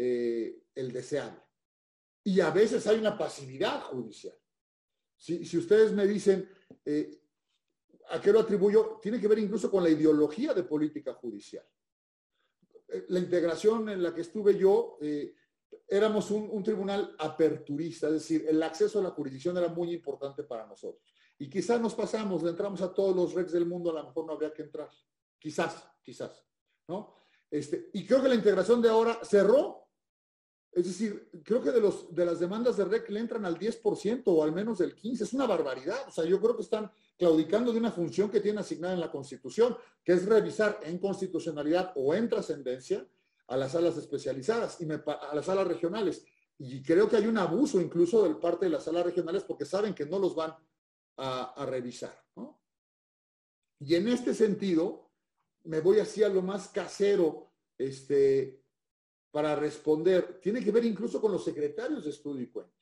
eh, el deseable. Y a veces hay una pasividad judicial. Si, si ustedes me dicen, eh, ¿a qué lo atribuyo? Tiene que ver incluso con la ideología de política judicial la integración en la que estuve yo, eh, éramos un, tribunal aperturista, es decir, el acceso a la jurisdicción era muy importante para nosotros. Y quizás nos pasamos, le entramos a todos los recs del mundo, a lo mejor no habría que entrar. Quizás, quizás, ¿no? Este, y creo que la integración de ahora cerró. Es decir, creo que de, los, de las demandas de REC le entran al 10% o al menos del 15%. Es una barbaridad. O sea, yo creo que están claudicando de una función que tiene asignada en la Constitución, que es revisar en constitucionalidad o en trascendencia a las salas especializadas y a las salas regionales. Y creo que hay un abuso incluso del parte de las salas regionales porque saben que no los van a, revisar. Y en este sentido, me voy así a lo más casero este, para responder. Tiene que ver incluso con los secretarios de estudio y cuenta.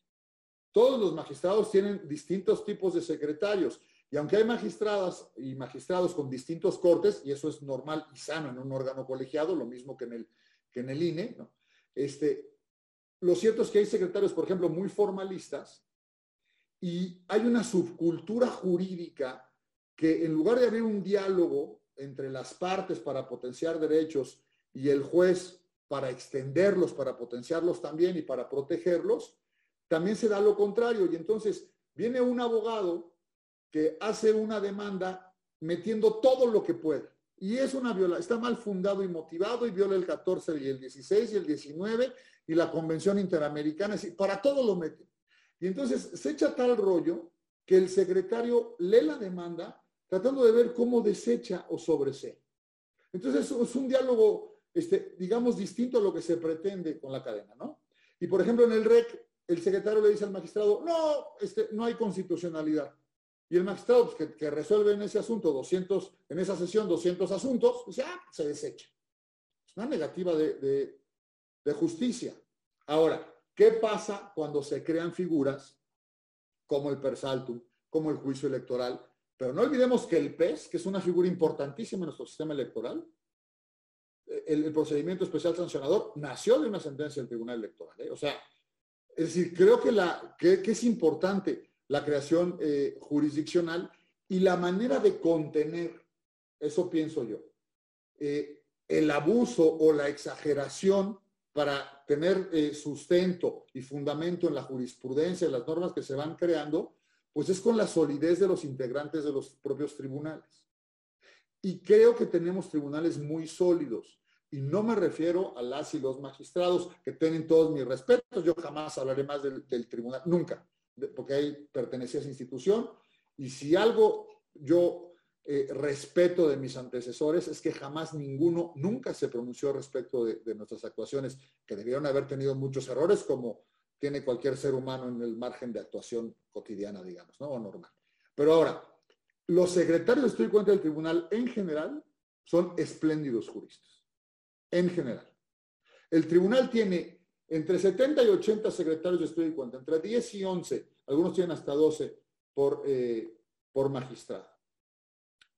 Todos los magistrados tienen distintos tipos de secretarios. Y aunque hay magistradas y magistrados con distintos cortes, y eso es normal y sano en un órgano colegiado, lo mismo que en el, que en el INE, este, lo cierto es que hay secretarios, por ejemplo, muy formalistas, y hay una subcultura jurídica que en lugar de abrir un diálogo entre las partes para potenciar derechos y el juez para extenderlos, para potenciarlos también y para protegerlos, también se da lo contrario. Y entonces viene un abogado que hace una demanda metiendo todo lo que puede. Y es una viola, está mal fundado y motivado y viola el 14 y el 16 y el 19 y la Convención Interamericana, para todo lo mete. Y entonces se echa tal rollo que el secretario lee la demanda tratando de ver cómo desecha o sobresee. Entonces es un diálogo, este, digamos, distinto a lo que se pretende con la cadena, ¿no? Y por ejemplo en el REC, el secretario le dice al magistrado, no, este, no hay constitucionalidad. Y el magistrado pues, que, resuelve en ese asunto 200, en esa sesión 200 asuntos, pues ya se desecha. Es una negativa de, justicia. Ahora, ¿qué pasa cuando se crean figuras como el persaltum, como el juicio electoral? Pero no olvidemos que el PES, que es una figura importantísima en nuestro sistema electoral, el, procedimiento especial sancionador nació de una sentencia del Tribunal Electoral. ¿eh? O sea, es decir, creo que, la, que es importante la creación eh, jurisdiccional y la manera de contener, eso pienso yo, eh, el abuso o la exageración para tener sustento y fundamento en la jurisprudencia, en las normas que se van creando, pues es con la solidez de los integrantes de los propios tribunales. Y creo que tenemos tribunales muy sólidos. Y no me refiero a las y los magistrados, que tienen todos mis respetos. Yo jamás hablaré más del tribunal, nunca porque ahí pertenece a esa institución. Y si algo yo eh, respeto de mis antecesores es que jamás ninguno, nunca se pronunció respecto de, nuestras actuaciones, que debieron haber tenido muchos errores, como tiene cualquier ser humano en el margen de actuación cotidiana, digamos, ¿no? O normal. Pero ahora, los secretarios de estudio y cuenta del tribunal en general son espléndidos juristas. En general. El tribunal tiene entre 70 y 80 secretarios de estudio y cuenta, entre 10 y 11, algunos tienen hasta 12 por, eh, por magistrado.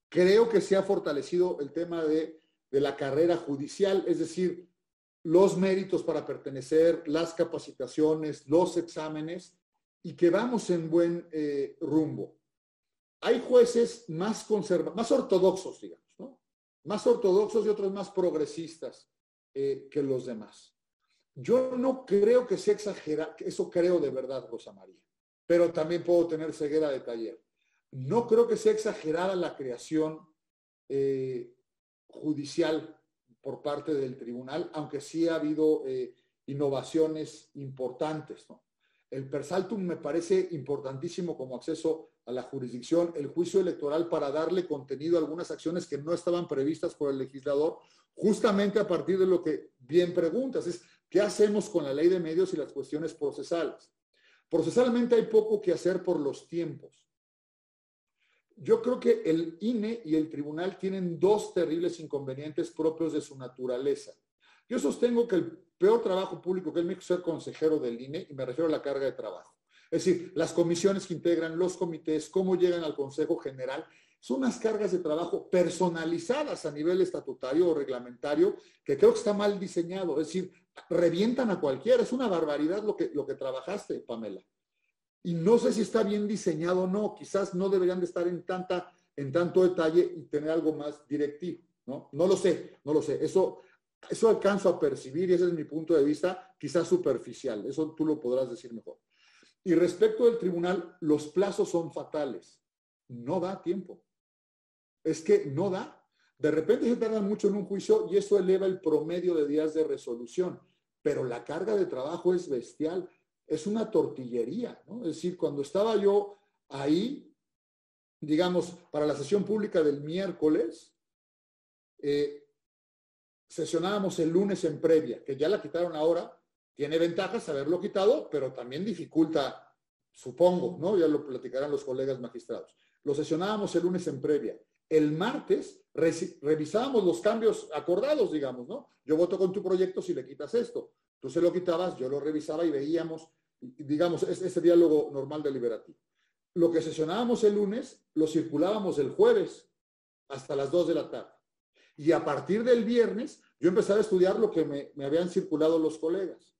Creo que se ha fortalecido el tema de, la carrera judicial, es decir, los méritos para pertenecer, las capacitaciones, los exámenes, y que vamos en buen eh, rumbo. Hay jueces más más ortodoxos, digamos. Más ortodoxos y otros más progresistas eh, que los demás. Yo no creo que sea exagerado, eso creo de verdad, Rosa María, pero también puedo tener ceguera de taller. No creo que sea exagerada la creación eh, judicial por parte del tribunal, aunque sí ha habido eh, innovaciones importantes. El persaltum me parece importantísimo como acceso a la jurisdicción, el juicio electoral para darle contenido a algunas acciones que no estaban previstas por el legislador, justamente a partir de lo que bien preguntas, es qué hacemos con la ley de medios y las cuestiones procesales. Procesalmente hay poco que hacer por los tiempos. Yo creo que el INE y el tribunal tienen dos terribles inconvenientes propios de su naturaleza. Yo sostengo que el peor trabajo público que él me es ser consejero del INE, y me refiero a la carga de trabajo. Es decir, las comisiones que integran, los comités, cómo llegan al Consejo General, son unas cargas de trabajo personalizadas a nivel estatutario o reglamentario que creo que está mal diseñado. Es decir, revientan a cualquiera. Es una barbaridad lo que, lo que trabajaste, Pamela. Y no sé si está bien diseñado o no. Quizás no deberían de estar en, tanta, en tanto detalle y tener algo más directivo. ¿no? lo sé, no lo sé. Eso, eso alcanzo a percibir y ese es mi punto de vista, quizás superficial. Eso tú lo podrás decir mejor. Y respecto del tribunal, los plazos son fatales. No da tiempo. Es que no da. De repente se tarda mucho en un juicio y eso eleva el promedio de días de resolución. Pero la carga de trabajo es bestial es una tortillería. Es decir, cuando estaba yo ahí, digamos, para la sesión pública del miércoles, eh, sesionábamos el lunes en previa, que ya la quitaron ahora, tiene ventajas haberlo quitado, pero también dificulta, supongo, ¿no? Ya lo platicarán los colegas magistrados. Lo sesionábamos el lunes en previa. El martes revisábamos los cambios acordados, digamos, ¿no? Yo voto con tu proyecto si le quitas esto. Tú se lo quitabas, yo lo revisaba y veíamos digamos, ese diálogo normal deliberativo. Lo que sesionábamos el lunes, lo circulábamos el jueves hasta las 2 de la tarde. Y a partir del viernes, yo empecé a estudiar lo que me habían circulado los colegas.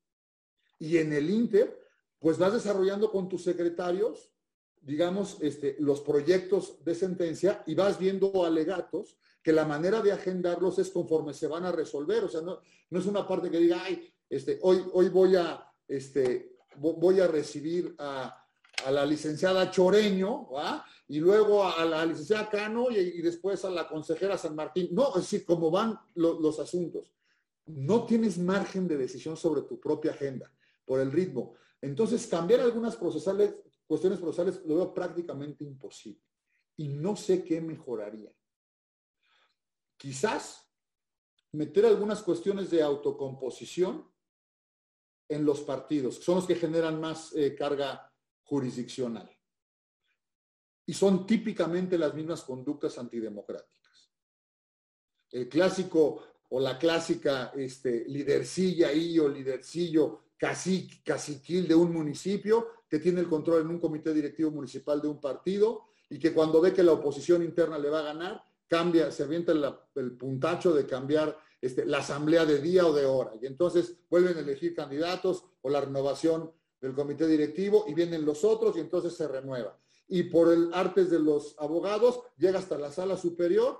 Y en el Inter, pues vas desarrollando con tus secretarios, digamos, este, los proyectos de sentencia y vas viendo alegatos que la manera de agendarlos es conforme se van a resolver. O sea, no, no es una parte que diga, ay, este, hoy, hoy voy a este, voy a recibir a, la licenciada Choreño, y luego a la licenciada Cano y, después a la consejera San Martín. No, es decir, como van los asuntos. No tienes margen de decisión sobre tu propia agenda por el ritmo. Entonces, cambiar algunas cuestiones procesales lo veo prácticamente imposible. Y no sé qué mejoraría. Quizás meter algunas cuestiones de autocomposición en los partidos, son los que generan más eh, carga jurisdiccional. Y son típicamente las mismas conductas antidemocráticas. El clásico o la clásica este, lidercilla ahí o lidercillo cacique, caciquil de un municipio que tiene el control en un comité directivo municipal de un partido y que cuando ve que la oposición interna le va a ganar, cambia, se avienta el puntacho de cambiar este, la asamblea de día o de hora. Y entonces vuelven a elegir candidatos o la renovación del comité directivo y vienen los otros y entonces se renueva. Y por el artes de los abogados llega hasta la sala superior,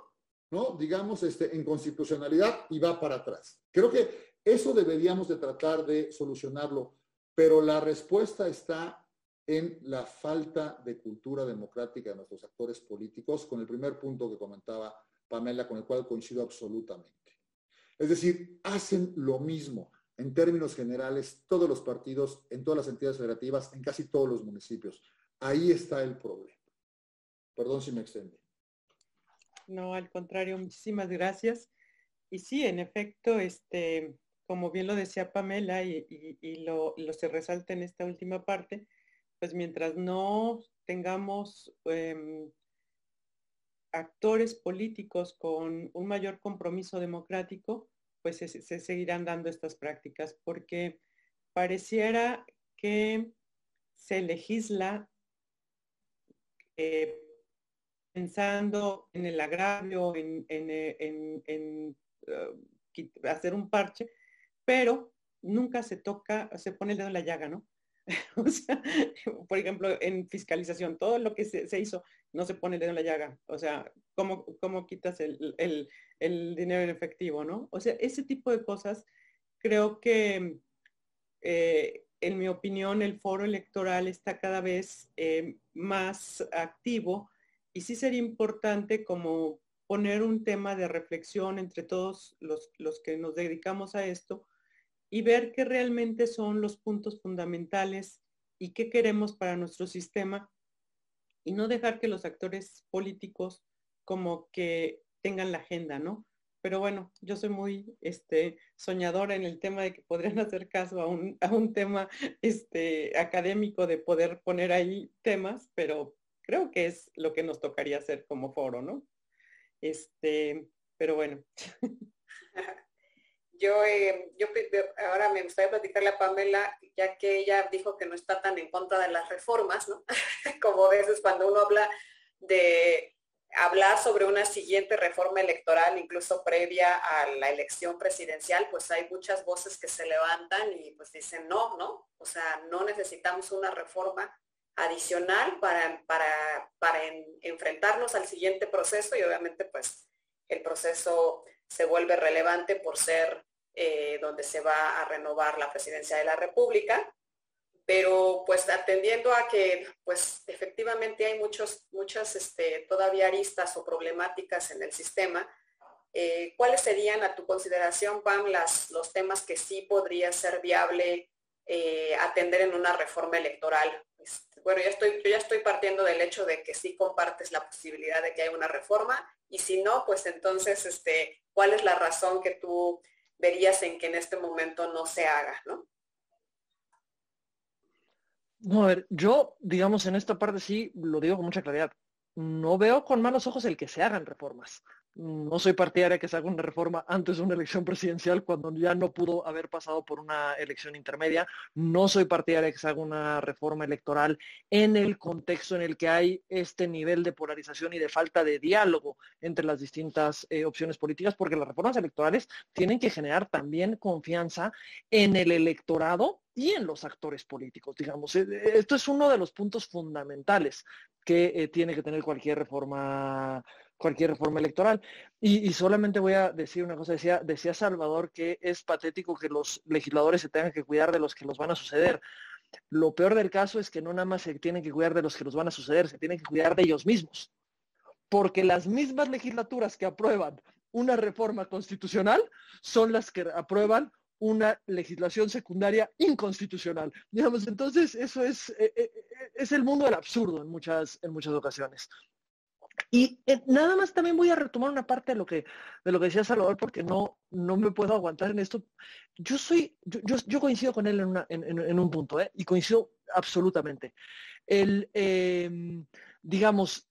¿no? Digamos, este, en constitucionalidad y va para atrás. Creo que eso deberíamos de tratar de solucionarlo, pero la respuesta está en la falta de cultura democrática de nuestros actores políticos, con el primer punto que comentaba Pamela, con el cual coincido absolutamente. Es decir, hacen lo mismo en términos generales todos los partidos, en todas las entidades federativas, en casi todos los municipios. Ahí está el problema. Perdón si me extendí. No, al contrario, muchísimas gracias. Y sí, en efecto, este, como bien lo decía Pamela y, lo, se resalta en esta última parte, pues mientras no tengamos em, actores políticos con un mayor compromiso democrático, pues se, seguirán dando estas prácticas, porque pareciera que se legisla eh, pensando en el agravio, en, uh, hacer un parche, pero nunca se toca, se pone el dedo en la llaga, ¿no? o sea, por ejemplo, en fiscalización, todo lo que se, hizo no se pone el dedo en la llaga. O sea, ¿cómo, cómo quitas el, el, dinero en efectivo, no? O sea, ese tipo de cosas creo que, eh, en mi opinión, el foro electoral está cada vez eh, más activo y sí sería importante como poner un tema de reflexión entre todos los, los que nos dedicamos a esto y ver qué realmente son los puntos fundamentales y qué queremos para nuestro sistema y no dejar que los actores políticos como que tengan la agenda, ¿no? Pero bueno, yo soy muy este, soñadora en el tema de que podrían hacer caso a un, a un tema este, académico de poder poner ahí temas, pero creo que es lo que nos tocaría hacer como foro, ¿no? Este, pero bueno. yo, eh, yo ahora me gustaría platicarle a Pamela, ya que ella dijo que no está tan en contra de las reformas, ¿no? Como a veces cuando uno habla de hablar sobre una siguiente reforma electoral, incluso previa a la elección presidencial, pues hay muchas voces que se levantan y pues dicen no, ¿no? O sea, no necesitamos una reforma adicional para, para, para enfrentarnos al siguiente proceso y obviamente pues el proceso se vuelve relevante por ser eh, donde se va a renovar la presidencia de la República. Pero pues atendiendo a que pues efectivamente hay muchos, muchas este, todavía aristas o problemáticas en el sistema, eh, ¿cuáles serían a tu consideración, Pam, las, los temas que sí podría ser viable eh, atender en una reforma electoral? Este, bueno, ya estoy, yo ya estoy partiendo del hecho de que sí compartes la posibilidad de que haya una reforma y si no, pues entonces, este, ¿cuál es la razón que tú verías en que en este momento no se haga, ¿no? No, a ver, yo, digamos, en esta parte sí lo digo con mucha claridad. No veo con malos ojos el que se hagan reformas no soy partidaria que se haga una reforma antes de una elección presidencial cuando ya no pudo haber pasado por una elección intermedia. No soy partidaria que se haga una reforma electoral en el contexto en el que hay este nivel de polarización y de falta de diálogo entre las distintas eh, opciones políticas, porque las reformas electorales tienen que generar también confianza en el electorado y en los actores políticos, digamos. Eh, esto es uno de los puntos fundamentales que eh, tiene que tener cualquier reforma cualquier reforma electoral. Y, solamente voy a decir una cosa, decía, decía Salvador que es patético que los legisladores se tengan que cuidar de los que los van a suceder. Lo peor del caso es que no nada más se tienen que cuidar de los que los van a suceder, se tienen que cuidar de ellos mismos. Porque las mismas legislaturas que aprueban una reforma constitucional son las que aprueban una legislación secundaria inconstitucional. Digamos, entonces eso es, eh, eh, eh, es el mundo del absurdo en muchas, en muchas ocasiones. Y eh, nada más también voy a retomar una parte de lo que, de lo que decía Salvador, porque no, no me puedo aguantar en esto. Yo soy, yo, coincido con él en, un punto, ¿eh? y coincido absolutamente. El, em, digamos,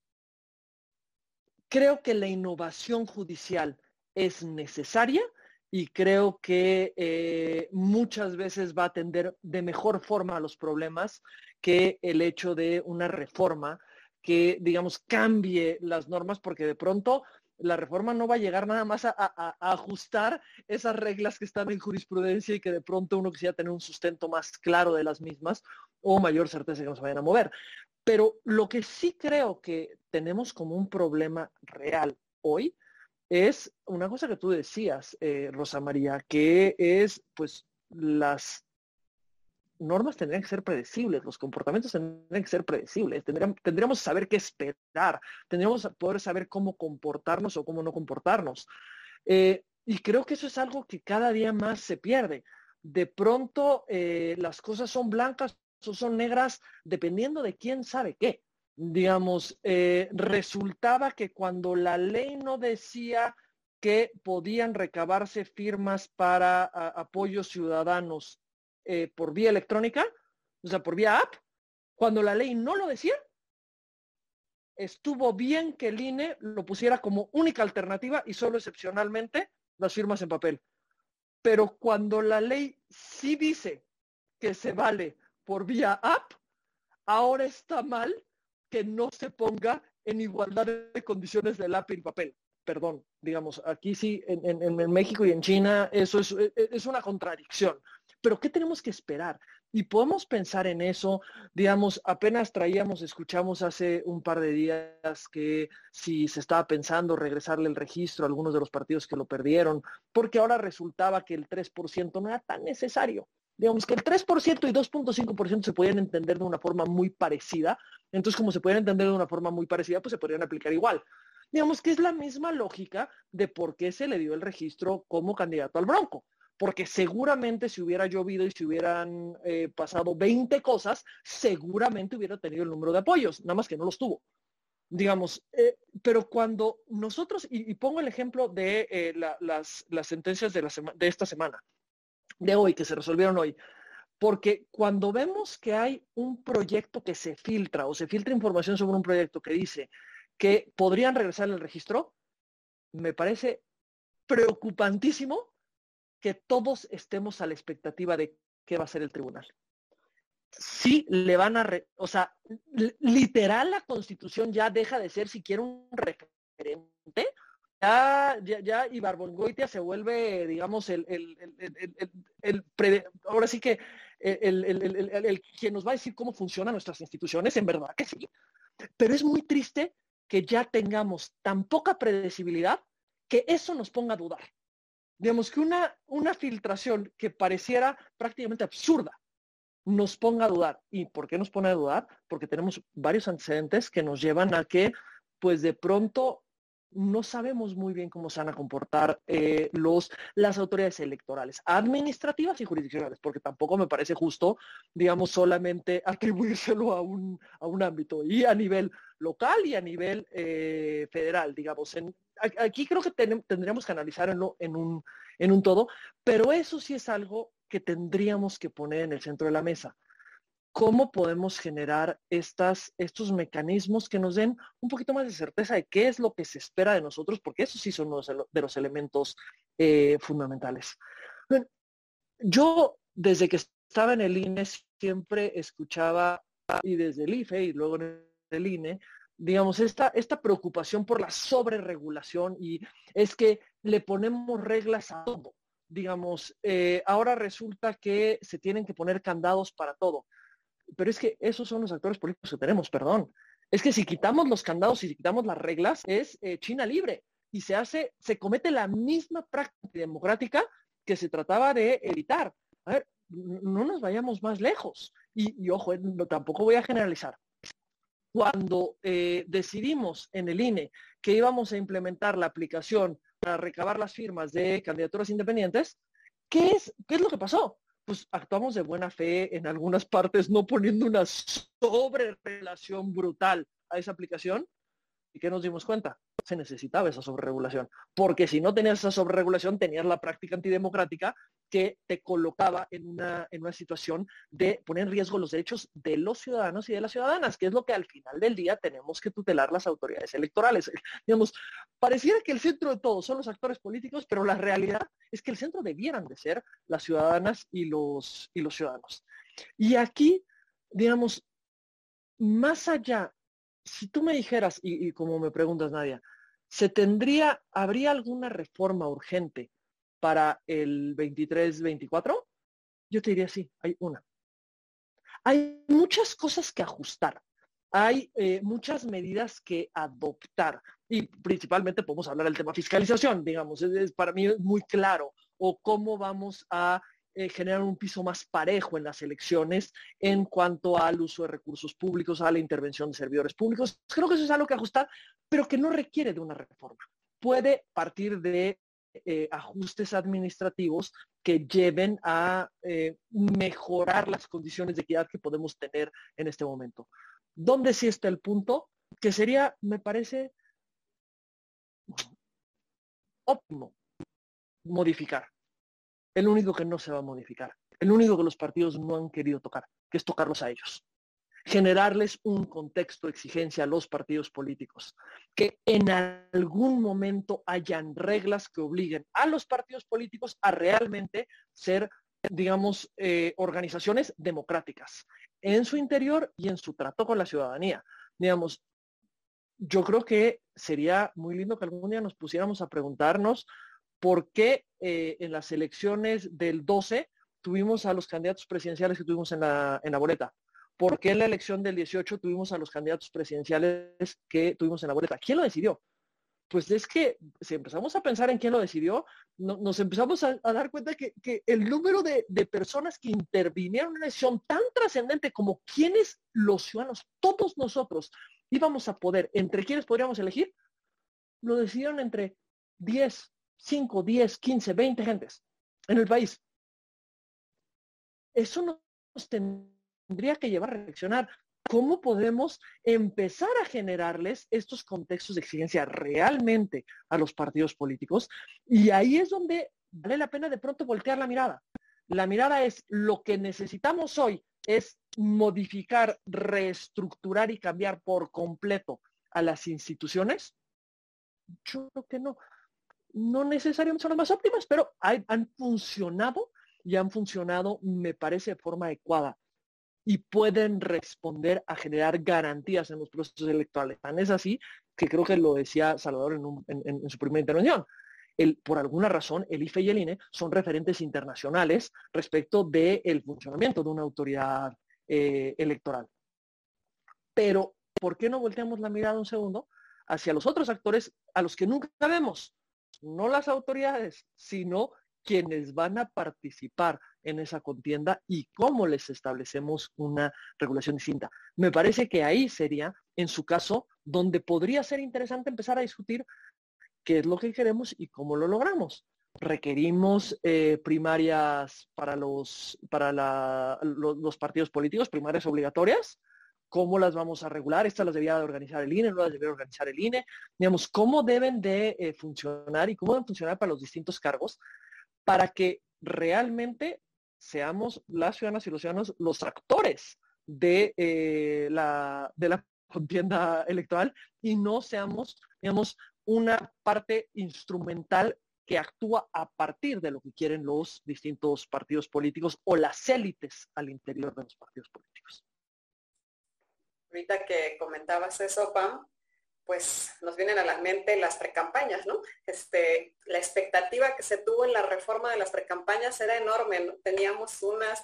creo que la innovación judicial es necesaria y creo que eh, muchas veces va a atender de mejor forma a los problemas que el hecho de una reforma que, digamos, cambie las normas porque de pronto la reforma no va a llegar nada más a, ajustar esas reglas que están en jurisprudencia y que de pronto uno quisiera tener un sustento más claro de las mismas o mayor certeza que no se vayan a mover. Pero lo que sí creo que tenemos como un problema real hoy es una cosa que tú decías, eh, Rosa María, que es pues las normas tendrían que ser predecibles, los comportamientos tendrían que ser predecibles, tendríamos, tendríamos saber qué esperar, tendríamos poder saber cómo comportarnos o cómo no comportarnos. Eh, y creo que eso es algo que cada día más se pierde. De pronto eh, las cosas son blancas o son negras dependiendo de quién sabe qué. Digamos, eh, resultaba que cuando la ley no decía que podían recabarse firmas para apoyos ciudadanos eh, por vía electrónica, o sea, por vía app, cuando la ley no lo decía, estuvo bien que el INE lo pusiera como única alternativa y solo excepcionalmente las firmas en papel. Pero cuando la ley sí dice que se vale por vía app, ahora está mal que no se ponga en igualdad de condiciones de lápiz y papel. Perdón, digamos, aquí sí, en, México y en China, eso es, e, e, es una contradicción. Pero ¿qué tenemos que esperar? Y podemos pensar en eso, digamos, apenas traíamos, escuchamos hace un par de días que si se estaba pensando regresarle el registro a algunos de los partidos que lo perdieron, porque ahora resultaba que el 3% no era tan necesario. Digamos que el 3% y 2.5% se podían entender de una forma muy parecida. Entonces, como se pueden entender de una forma muy parecida, pues se podrían aplicar igual. Digamos que es la misma lógica de por qué se le dio el registro como candidato al Bronco porque seguramente si hubiera llovido y si hubieran eh, pasado 20 cosas, seguramente hubiera tenido el número de apoyos, nada más que no los tuvo. Digamos, eh, pero cuando nosotros, y, pongo el ejemplo de eh, las, sentencias de, de esta semana, de hoy, que se resolvieron hoy, porque cuando vemos que hay un proyecto que se filtra o se filtra información sobre un proyecto que dice que podrían regresar el registro, me parece preocupantísimo que todos estemos a la expectativa de qué va a ser el tribunal. Sí le van a, o sea, literal la constitución ya deja de ser siquiera un referente. Ya, ya, ya Ibarbolgoitia se vuelve, digamos, el, el, ahora sí que el, el, quien nos va a decir cómo funcionan nuestras instituciones, en verdad que sí. Pero es muy triste que ya tengamos tan poca predecibilidad que eso nos ponga a dudar digamos que una, una filtración que pareciera prácticamente absurda nos ponga a dudar. ¿Y por qué nos pone a dudar? Porque tenemos varios antecedentes que nos llevan a que, pues de pronto, no sabemos muy bien cómo se van a comportar eh, los, las autoridades electorales, administrativas y jurisdiccionales, porque tampoco me parece justo, digamos, solamente atribuírselo a un, a un ámbito, y a nivel local y a nivel eh, federal, digamos. Aquí creo que tendríamos que analizarlo en un, en un todo, pero eso sí es algo que tendríamos que poner en el centro de la mesa. ¿Cómo podemos generar estos mecanismos que nos den un poquito más de certeza de qué es lo que se espera de nosotros? Porque eso sí son uno de los elementos eh, fundamentales. Yo, desde que estaba en el INE, siempre escuchaba, y desde el IFE y luego en el INE, digamos, esta, esta preocupación por la sobreregulación y es que le ponemos reglas a todo. Digamos, eh, ahora resulta que se tienen que poner candados para todo. Pero es que esos son los actores políticos que tenemos, perdón. Es que si quitamos los candados y si quitamos las reglas, es eh, China libre. Y se hace, se comete la misma práctica democrática que se trataba de evitar. A ver, no nos vayamos más lejos. Y, ojo, eh, tampoco voy a generalizar cuando eh, decidimos en el INE que íbamos a implementar la aplicación para recabar las firmas de candidaturas independientes, ¿qué es, qué es lo que pasó? Pues actuamos de buena fe en algunas partes, no poniendo una sobrerelación brutal a esa aplicación. ¿Y qué nos dimos cuenta? Se necesitaba esa sobreregulación. Porque si no tenías esa sobreregulación, tenías la práctica antidemocrática que te colocaba en una, en una situación de poner en riesgo los derechos de los ciudadanos y de las ciudadanas, que es lo que al final del día tenemos que tutelar las autoridades electorales. Digamos, pareciera que el centro de todo son los actores políticos, pero la realidad es que el centro debieran de ser las ciudadanas y los, y los ciudadanos. Y aquí, digamos, más allá, si tú me dijeras, y, como me preguntas, Nadia, ¿se tendría, habría alguna reforma urgente para el 23-24? Yo te diría sí, hay una. Hay muchas cosas que ajustar. Hay eh, muchas medidas que adoptar y principalmente podemos hablar del tema fiscalización, digamos, es, para mí es muy claro, o cómo vamos a eh, generar un piso más parejo en las elecciones en cuanto al uso de recursos públicos, a la intervención de servidores públicos. Creo que eso es algo que ajustar, pero que no requiere de una reforma. Puede partir de eh, ajustes administrativos que lleven a eh, mejorar las condiciones de equidad que podemos tener en este momento. ¿Dónde sí está el punto? Que sería, me parece, óptimo modificar. El único que no se va a modificar. El único que los partidos no han querido tocar, que es tocarlos a ellos generarles un contexto de exigencia a los partidos políticos, que en algún momento hayan reglas que obliguen a los partidos políticos a realmente ser, digamos, eh, organizaciones democráticas en su interior y en su trato con la ciudadanía. Digamos, yo creo que sería muy lindo que algún día nos pusiéramos a preguntarnos por qué eh, en las elecciones del 12 tuvimos a los candidatos presidenciales que tuvimos en la, en la boleta. ¿Por qué en la elección del 18 tuvimos a los candidatos presidenciales que tuvimos en la boleta? ¿Quién lo decidió? Pues es que si empezamos a pensar en quién lo decidió, nos empezamos a, dar cuenta que, que el número de, de, personas que intervinieron en una elección tan trascendente como quienes los ciudadanos, todos nosotros, íbamos a poder, entre quienes podríamos elegir, lo decidieron entre 10, 5, 10, 15, 20 gentes en el país. Eso nos tendría que llevar a reflexionar cómo podemos empezar a generarles estos contextos de exigencia realmente a los partidos políticos. Y ahí es donde vale la pena de pronto voltear la mirada. La mirada es lo que necesitamos hoy es modificar, reestructurar y cambiar por completo a las instituciones? Yo creo que no. No necesariamente son las más óptimas, pero han funcionado y han funcionado, me parece, de forma adecuada y pueden responder a generar garantías en los procesos electorales. Tan es así que creo que lo decía Salvador en, su primera intervención. Por alguna razón, el IFE y el INE son referentes internacionales respecto del funcionamiento de una autoridad eh, electoral. Pero, ¿por qué no volteamos la mirada un segundo hacia los otros actores a los que nunca vemos? No las autoridades, sino quienes van a participar en esa contienda y cómo les establecemos una regulación distinta. Me parece que ahí sería, en su caso, donde podría ser interesante empezar a discutir qué es lo que queremos y cómo lo logramos requerimos eh, primarias para los para los, partidos políticos, primarias obligatorias. ¿Cómo las vamos a regular? Estas las debía de organizar el INE, no las debía organizar el INE. Digamos, ¿cómo deben de eh, funcionar y cómo deben funcionar para los distintos cargos para que realmente seamos las ciudadanas y los ciudadanos los actores de, eh, la, de la contienda electoral y no seamos, digamos, una parte instrumental que actúa a partir de lo que quieren los distintos partidos políticos o las élites al interior de los partidos políticos. Ahorita que comentabas eso, Pam, pues nos vienen a la mente las precampañas, ¿no? Este, la expectativa que se tuvo en la reforma de las precampañas era enorme, ¿no? Teníamos unas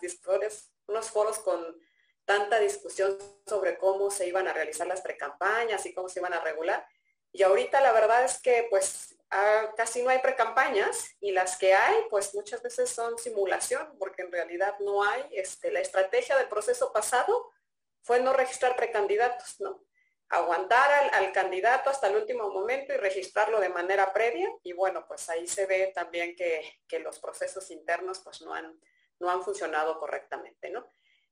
unos foros con tanta discusión sobre cómo se iban a realizar las precampañas y cómo se iban a regular. Y ahorita la verdad es que pues Ah, casi no hay precampañas y las que hay, pues muchas veces son simulación, porque en realidad no hay, este, la estrategia del proceso pasado fue no registrar precandidatos, ¿no? Aguantar al, candidato hasta el último momento y registrarlo de manera previa y bueno, pues ahí se ve también que, que los procesos internos pues no han, no han funcionado correctamente, ¿no?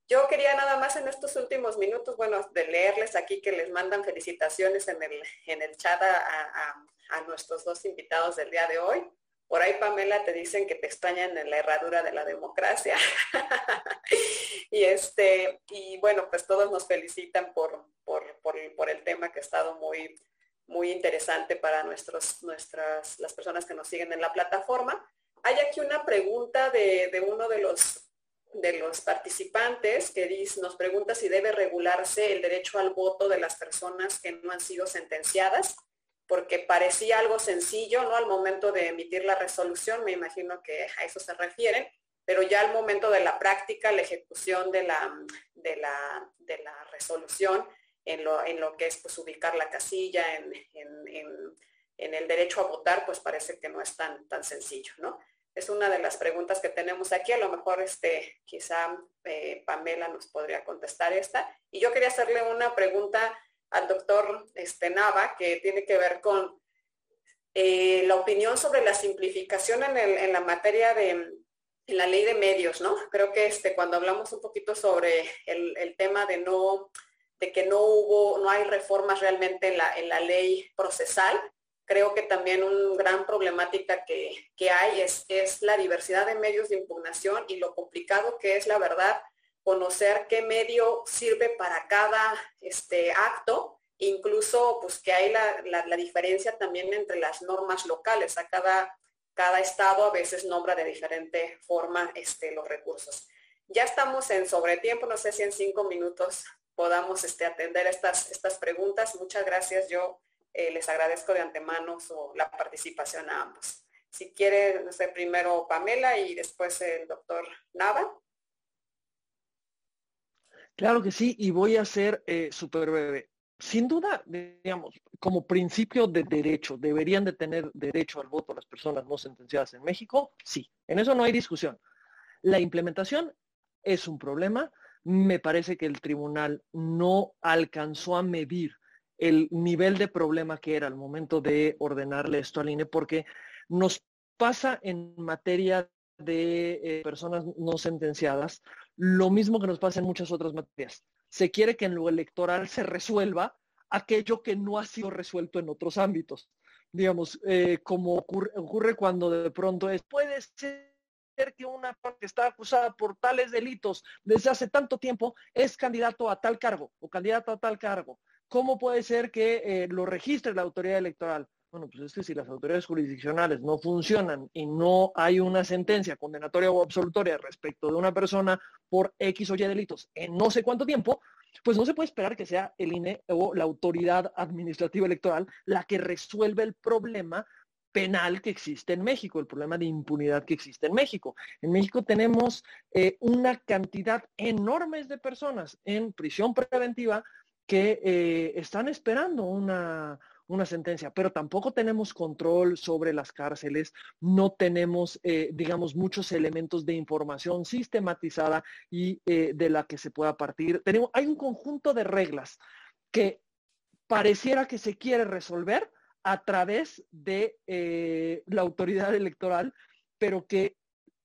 Yo quería nada más en estos últimos minutos, bueno, de leerles aquí que les mandan felicitaciones en el, en el chat a, nuestros dos invitados del día de hoy. Por ahí, Pamela, te dicen que te extrañan en la herradura de la democracia. y este, y bueno, pues todos nos felicitan por, por, el tema que ha estado muy, muy interesante para nuestros, nuestras, las personas que nos siguen en la plataforma. Hay aquí una pregunta de, de uno de los de los participantes que nos pregunta si debe regularse el derecho al voto de las personas que no han sido sentenciadas, porque parecía algo sencillo, ¿no? Al momento de emitir la resolución, me imagino que a eso se refiere, pero ya al momento de la práctica, la ejecución de la, de la, de la resolución, en lo, en lo que es pues, ubicar la casilla, en, en, el derecho a votar, pues parece que no es tan, tan sencillo, ¿no? es una de las preguntas que tenemos aquí. A lo mejor este, quizá eh, Pamela nos podría contestar esta. Y yo quería hacerle una pregunta al doctor este, Nava que tiene que ver con eh, la opinión sobre la simplificación en, la materia de la ley de medios, ¿no? Creo que este, cuando hablamos un poquito sobre el, tema de no de que no hubo, no hay reformas realmente en la, en la ley procesal, creo que también una gran problemática que, hay es, es, la diversidad de medios de impugnación y lo complicado que es, la verdad, conocer qué medio sirve para cada este, acto, incluso pues que hay la, diferencia también entre las normas locales. A cada, cada estado a veces nombra de diferente forma este, los recursos. Ya estamos en sobretiempo, no sé si en cinco minutos podamos este, atender estas, estas preguntas. Muchas gracias. Yo eh, les agradezco de antemano la participación a ambos. Si quiere, no sé, primero Pamela y después el doctor Nava. Claro que sí, y voy a ser eh, súper breve. Sin duda, digamos, como principio de derecho, ¿deberían de tener derecho al voto las personas no sentenciadas en México? Sí, en eso no hay discusión. La implementación es un problema. Me parece que el tribunal no alcanzó a medir el nivel de problema que era al momento de ordenarle esto al INE, porque nos pasa en materia de eh, personas no sentenciadas lo mismo que nos pasa en muchas otras materias. Se quiere que en lo electoral se resuelva aquello que no ha sido resuelto en otros ámbitos. Digamos, eh, como ocurre, cuando de pronto es, puede ser que una que está acusada por tales delitos desde hace tanto tiempo es candidato a tal cargo o candidato a tal cargo. ¿Cómo puede ser que eh, lo registre la autoridad electoral? Bueno, pues es que si las autoridades jurisdiccionales no funcionan y no hay una sentencia condenatoria o absolutoria respecto de una persona por X o Y delitos en no sé cuánto tiempo, pues no se puede esperar que sea el INE o la autoridad administrativa electoral la que resuelve el problema penal que existe en México, el problema de impunidad que existe en México. En México tenemos eh, una cantidad enorme de personas en prisión preventiva que eh, están esperando una, una sentencia, pero tampoco tenemos control sobre las cárceles, no tenemos, eh, digamos, muchos elementos de información sistematizada y eh, de la que se pueda partir. Tenemos, hay un conjunto de reglas que pareciera que se quiere resolver a través de eh, la autoridad electoral, pero que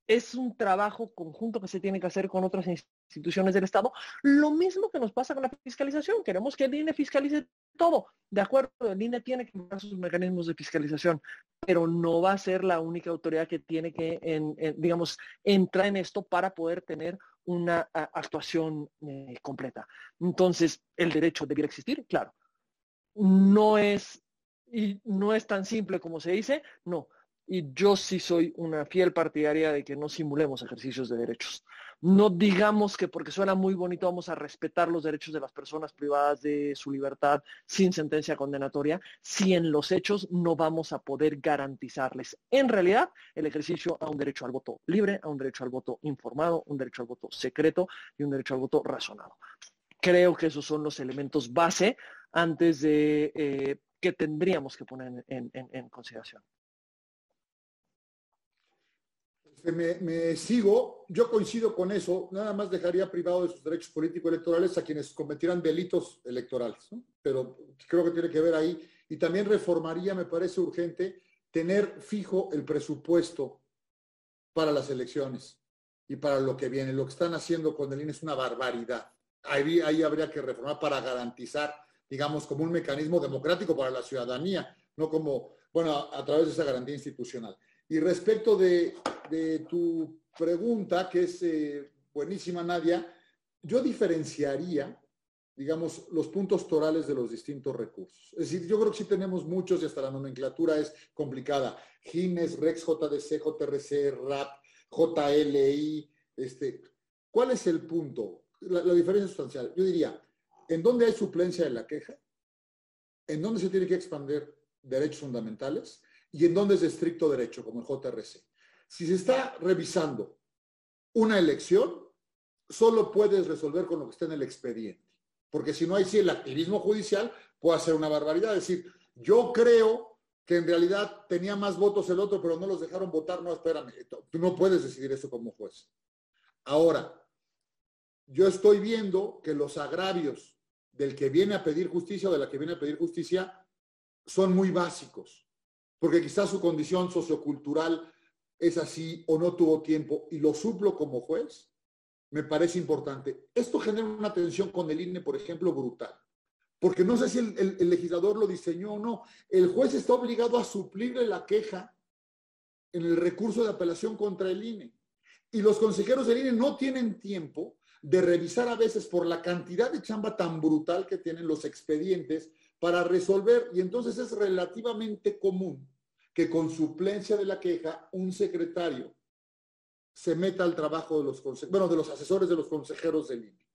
es un trabajo conjunto que se tiene que hacer con otras instituciones del Estado. Lo mismo que nos pasa con la fiscalización. Queremos que el INE fiscalice todo. De acuerdo, el INE tiene que mejorar sus mecanismos de fiscalización, pero no va a ser la única autoridad que tiene que, digamos, entrar en esto para poder tener una actuación eh, completa. Entonces, el derecho debiera existir, claro. No es, y no es tan simple como se dice, no y yo sí soy una fiel partidaria de que no simulemos ejercicios de derechos. No digamos que porque suena muy bonito vamos a respetar los derechos de las personas privadas de su libertad sin sentencia condenatoria, si en los hechos no vamos a poder garantizarles en realidad el ejercicio a un derecho al voto libre, a un derecho al voto informado, un derecho al voto secreto y un derecho al voto razonado. Creo que esos son los elementos base antes de eh, que tendríamos que poner en consideración. Me, sigo, yo coincido con eso, nada más dejaría privado de sus derechos políticos electorales a quienes cometieran delitos electorales, pero creo que tiene que ver ahí. Y también reformaría, me parece urgente, tener fijo el presupuesto para las elecciones y para lo que viene. Lo que están haciendo con el INE es una barbaridad. Ahí, ahí habría que reformar para garantizar, digamos, como un mecanismo democrático para la ciudadanía, no como, bueno, a través de esa garantía institucional. Y respecto de, tu pregunta, que es eh, buenísima, Nadia, yo diferenciaría, digamos, los puntos torales de los distintos recursos. Es decir, yo creo que sí tenemos muchos y hasta la nomenclatura es complicada. GINES, REX, JDC, JRC, RAP, JLI. Este, ¿Cuál es el punto? La, la diferencia sustancial. Yo diría, ¿en dónde hay suplencia de la queja? ¿En dónde se tiene que expandir derechos fundamentales? y en dónde es de estricto derecho, como el JRC. Si se está revisando una elección, solo puedes resolver con lo que está en el expediente. Porque si no hay, sí, el activismo judicial puede hacer una barbaridad. Es decir, yo creo que en realidad tenía más votos el otro, pero no los dejaron votar. No, espérame, no puedes decidir eso como juez. Ahora, yo estoy viendo que los agravios del que viene a pedir justicia o de la que viene a pedir justicia son muy básicos porque quizás su condición sociocultural es así o no tuvo tiempo y lo suplo como juez, me parece importante. Esto genera una tensión con el INE, por ejemplo, brutal. Porque no sé si el, legislador lo diseñó o no. El juez está obligado a suplirle la queja en el recurso de apelación contra el INE. Y los consejeros del INE no tienen tiempo de revisar a veces por la cantidad de chamba tan brutal que tienen los expedientes para resolver, y entonces es relativamente común que con suplencia de la queja un secretario se meta al trabajo de los, bueno, de los asesores de los consejeros del INE.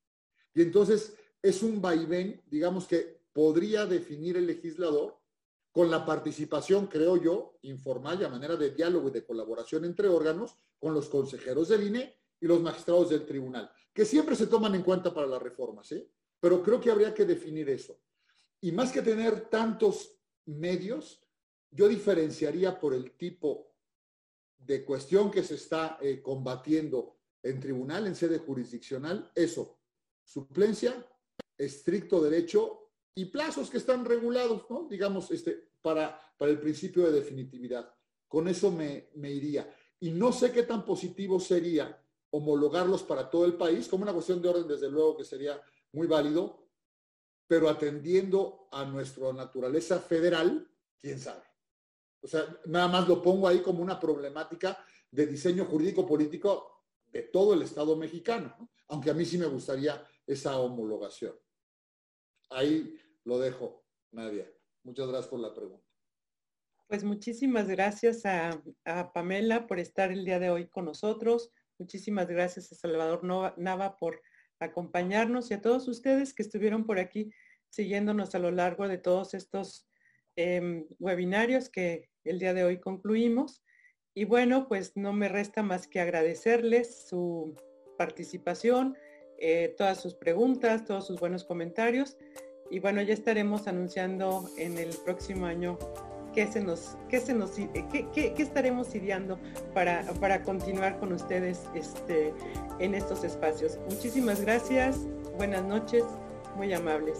Y entonces es un vaivén, digamos que podría definir el legislador con la participación, creo yo, informal y a manera de diálogo y de colaboración entre órganos con los consejeros del INE y los magistrados del tribunal, que siempre se toman en cuenta para las reformas, ¿eh? pero creo que habría que definir eso. Y más que tener tantos medios, yo diferenciaría por el tipo de cuestión que se está eh, combatiendo en tribunal, en sede jurisdiccional, eso, suplencia, estricto derecho y plazos que están regulados, ¿no? Digamos, este, para, para el principio de definitividad. Con eso me, me iría. Y no sé qué tan positivo sería homologarlos para todo el país, como una cuestión de orden, desde luego que sería muy válido, pero atendiendo a nuestra naturaleza federal, quién sabe. O sea, nada más lo pongo ahí como una problemática de diseño jurídico político de todo el Estado mexicano, aunque a mí sí me gustaría esa homologación. Ahí lo dejo, Nadia. Muchas gracias por la pregunta. Pues muchísimas gracias a, Pamela por estar el día de hoy con nosotros. Muchísimas gracias a Salvador Nava por acompañarnos y a todos ustedes que estuvieron por aquí siguiéndonos a lo largo de todos estos em, webinarios que el día de hoy concluimos. Y bueno, pues no me resta más que agradecerles su participación, eh, todas sus preguntas, todos sus buenos comentarios. Y bueno, ya estaremos anunciando en el próximo año qué se nos, qué se nos, eh, qué, estaremos ideando para, para continuar con ustedes este, en estos espacios. Muchísimas gracias, buenas noches, muy amables.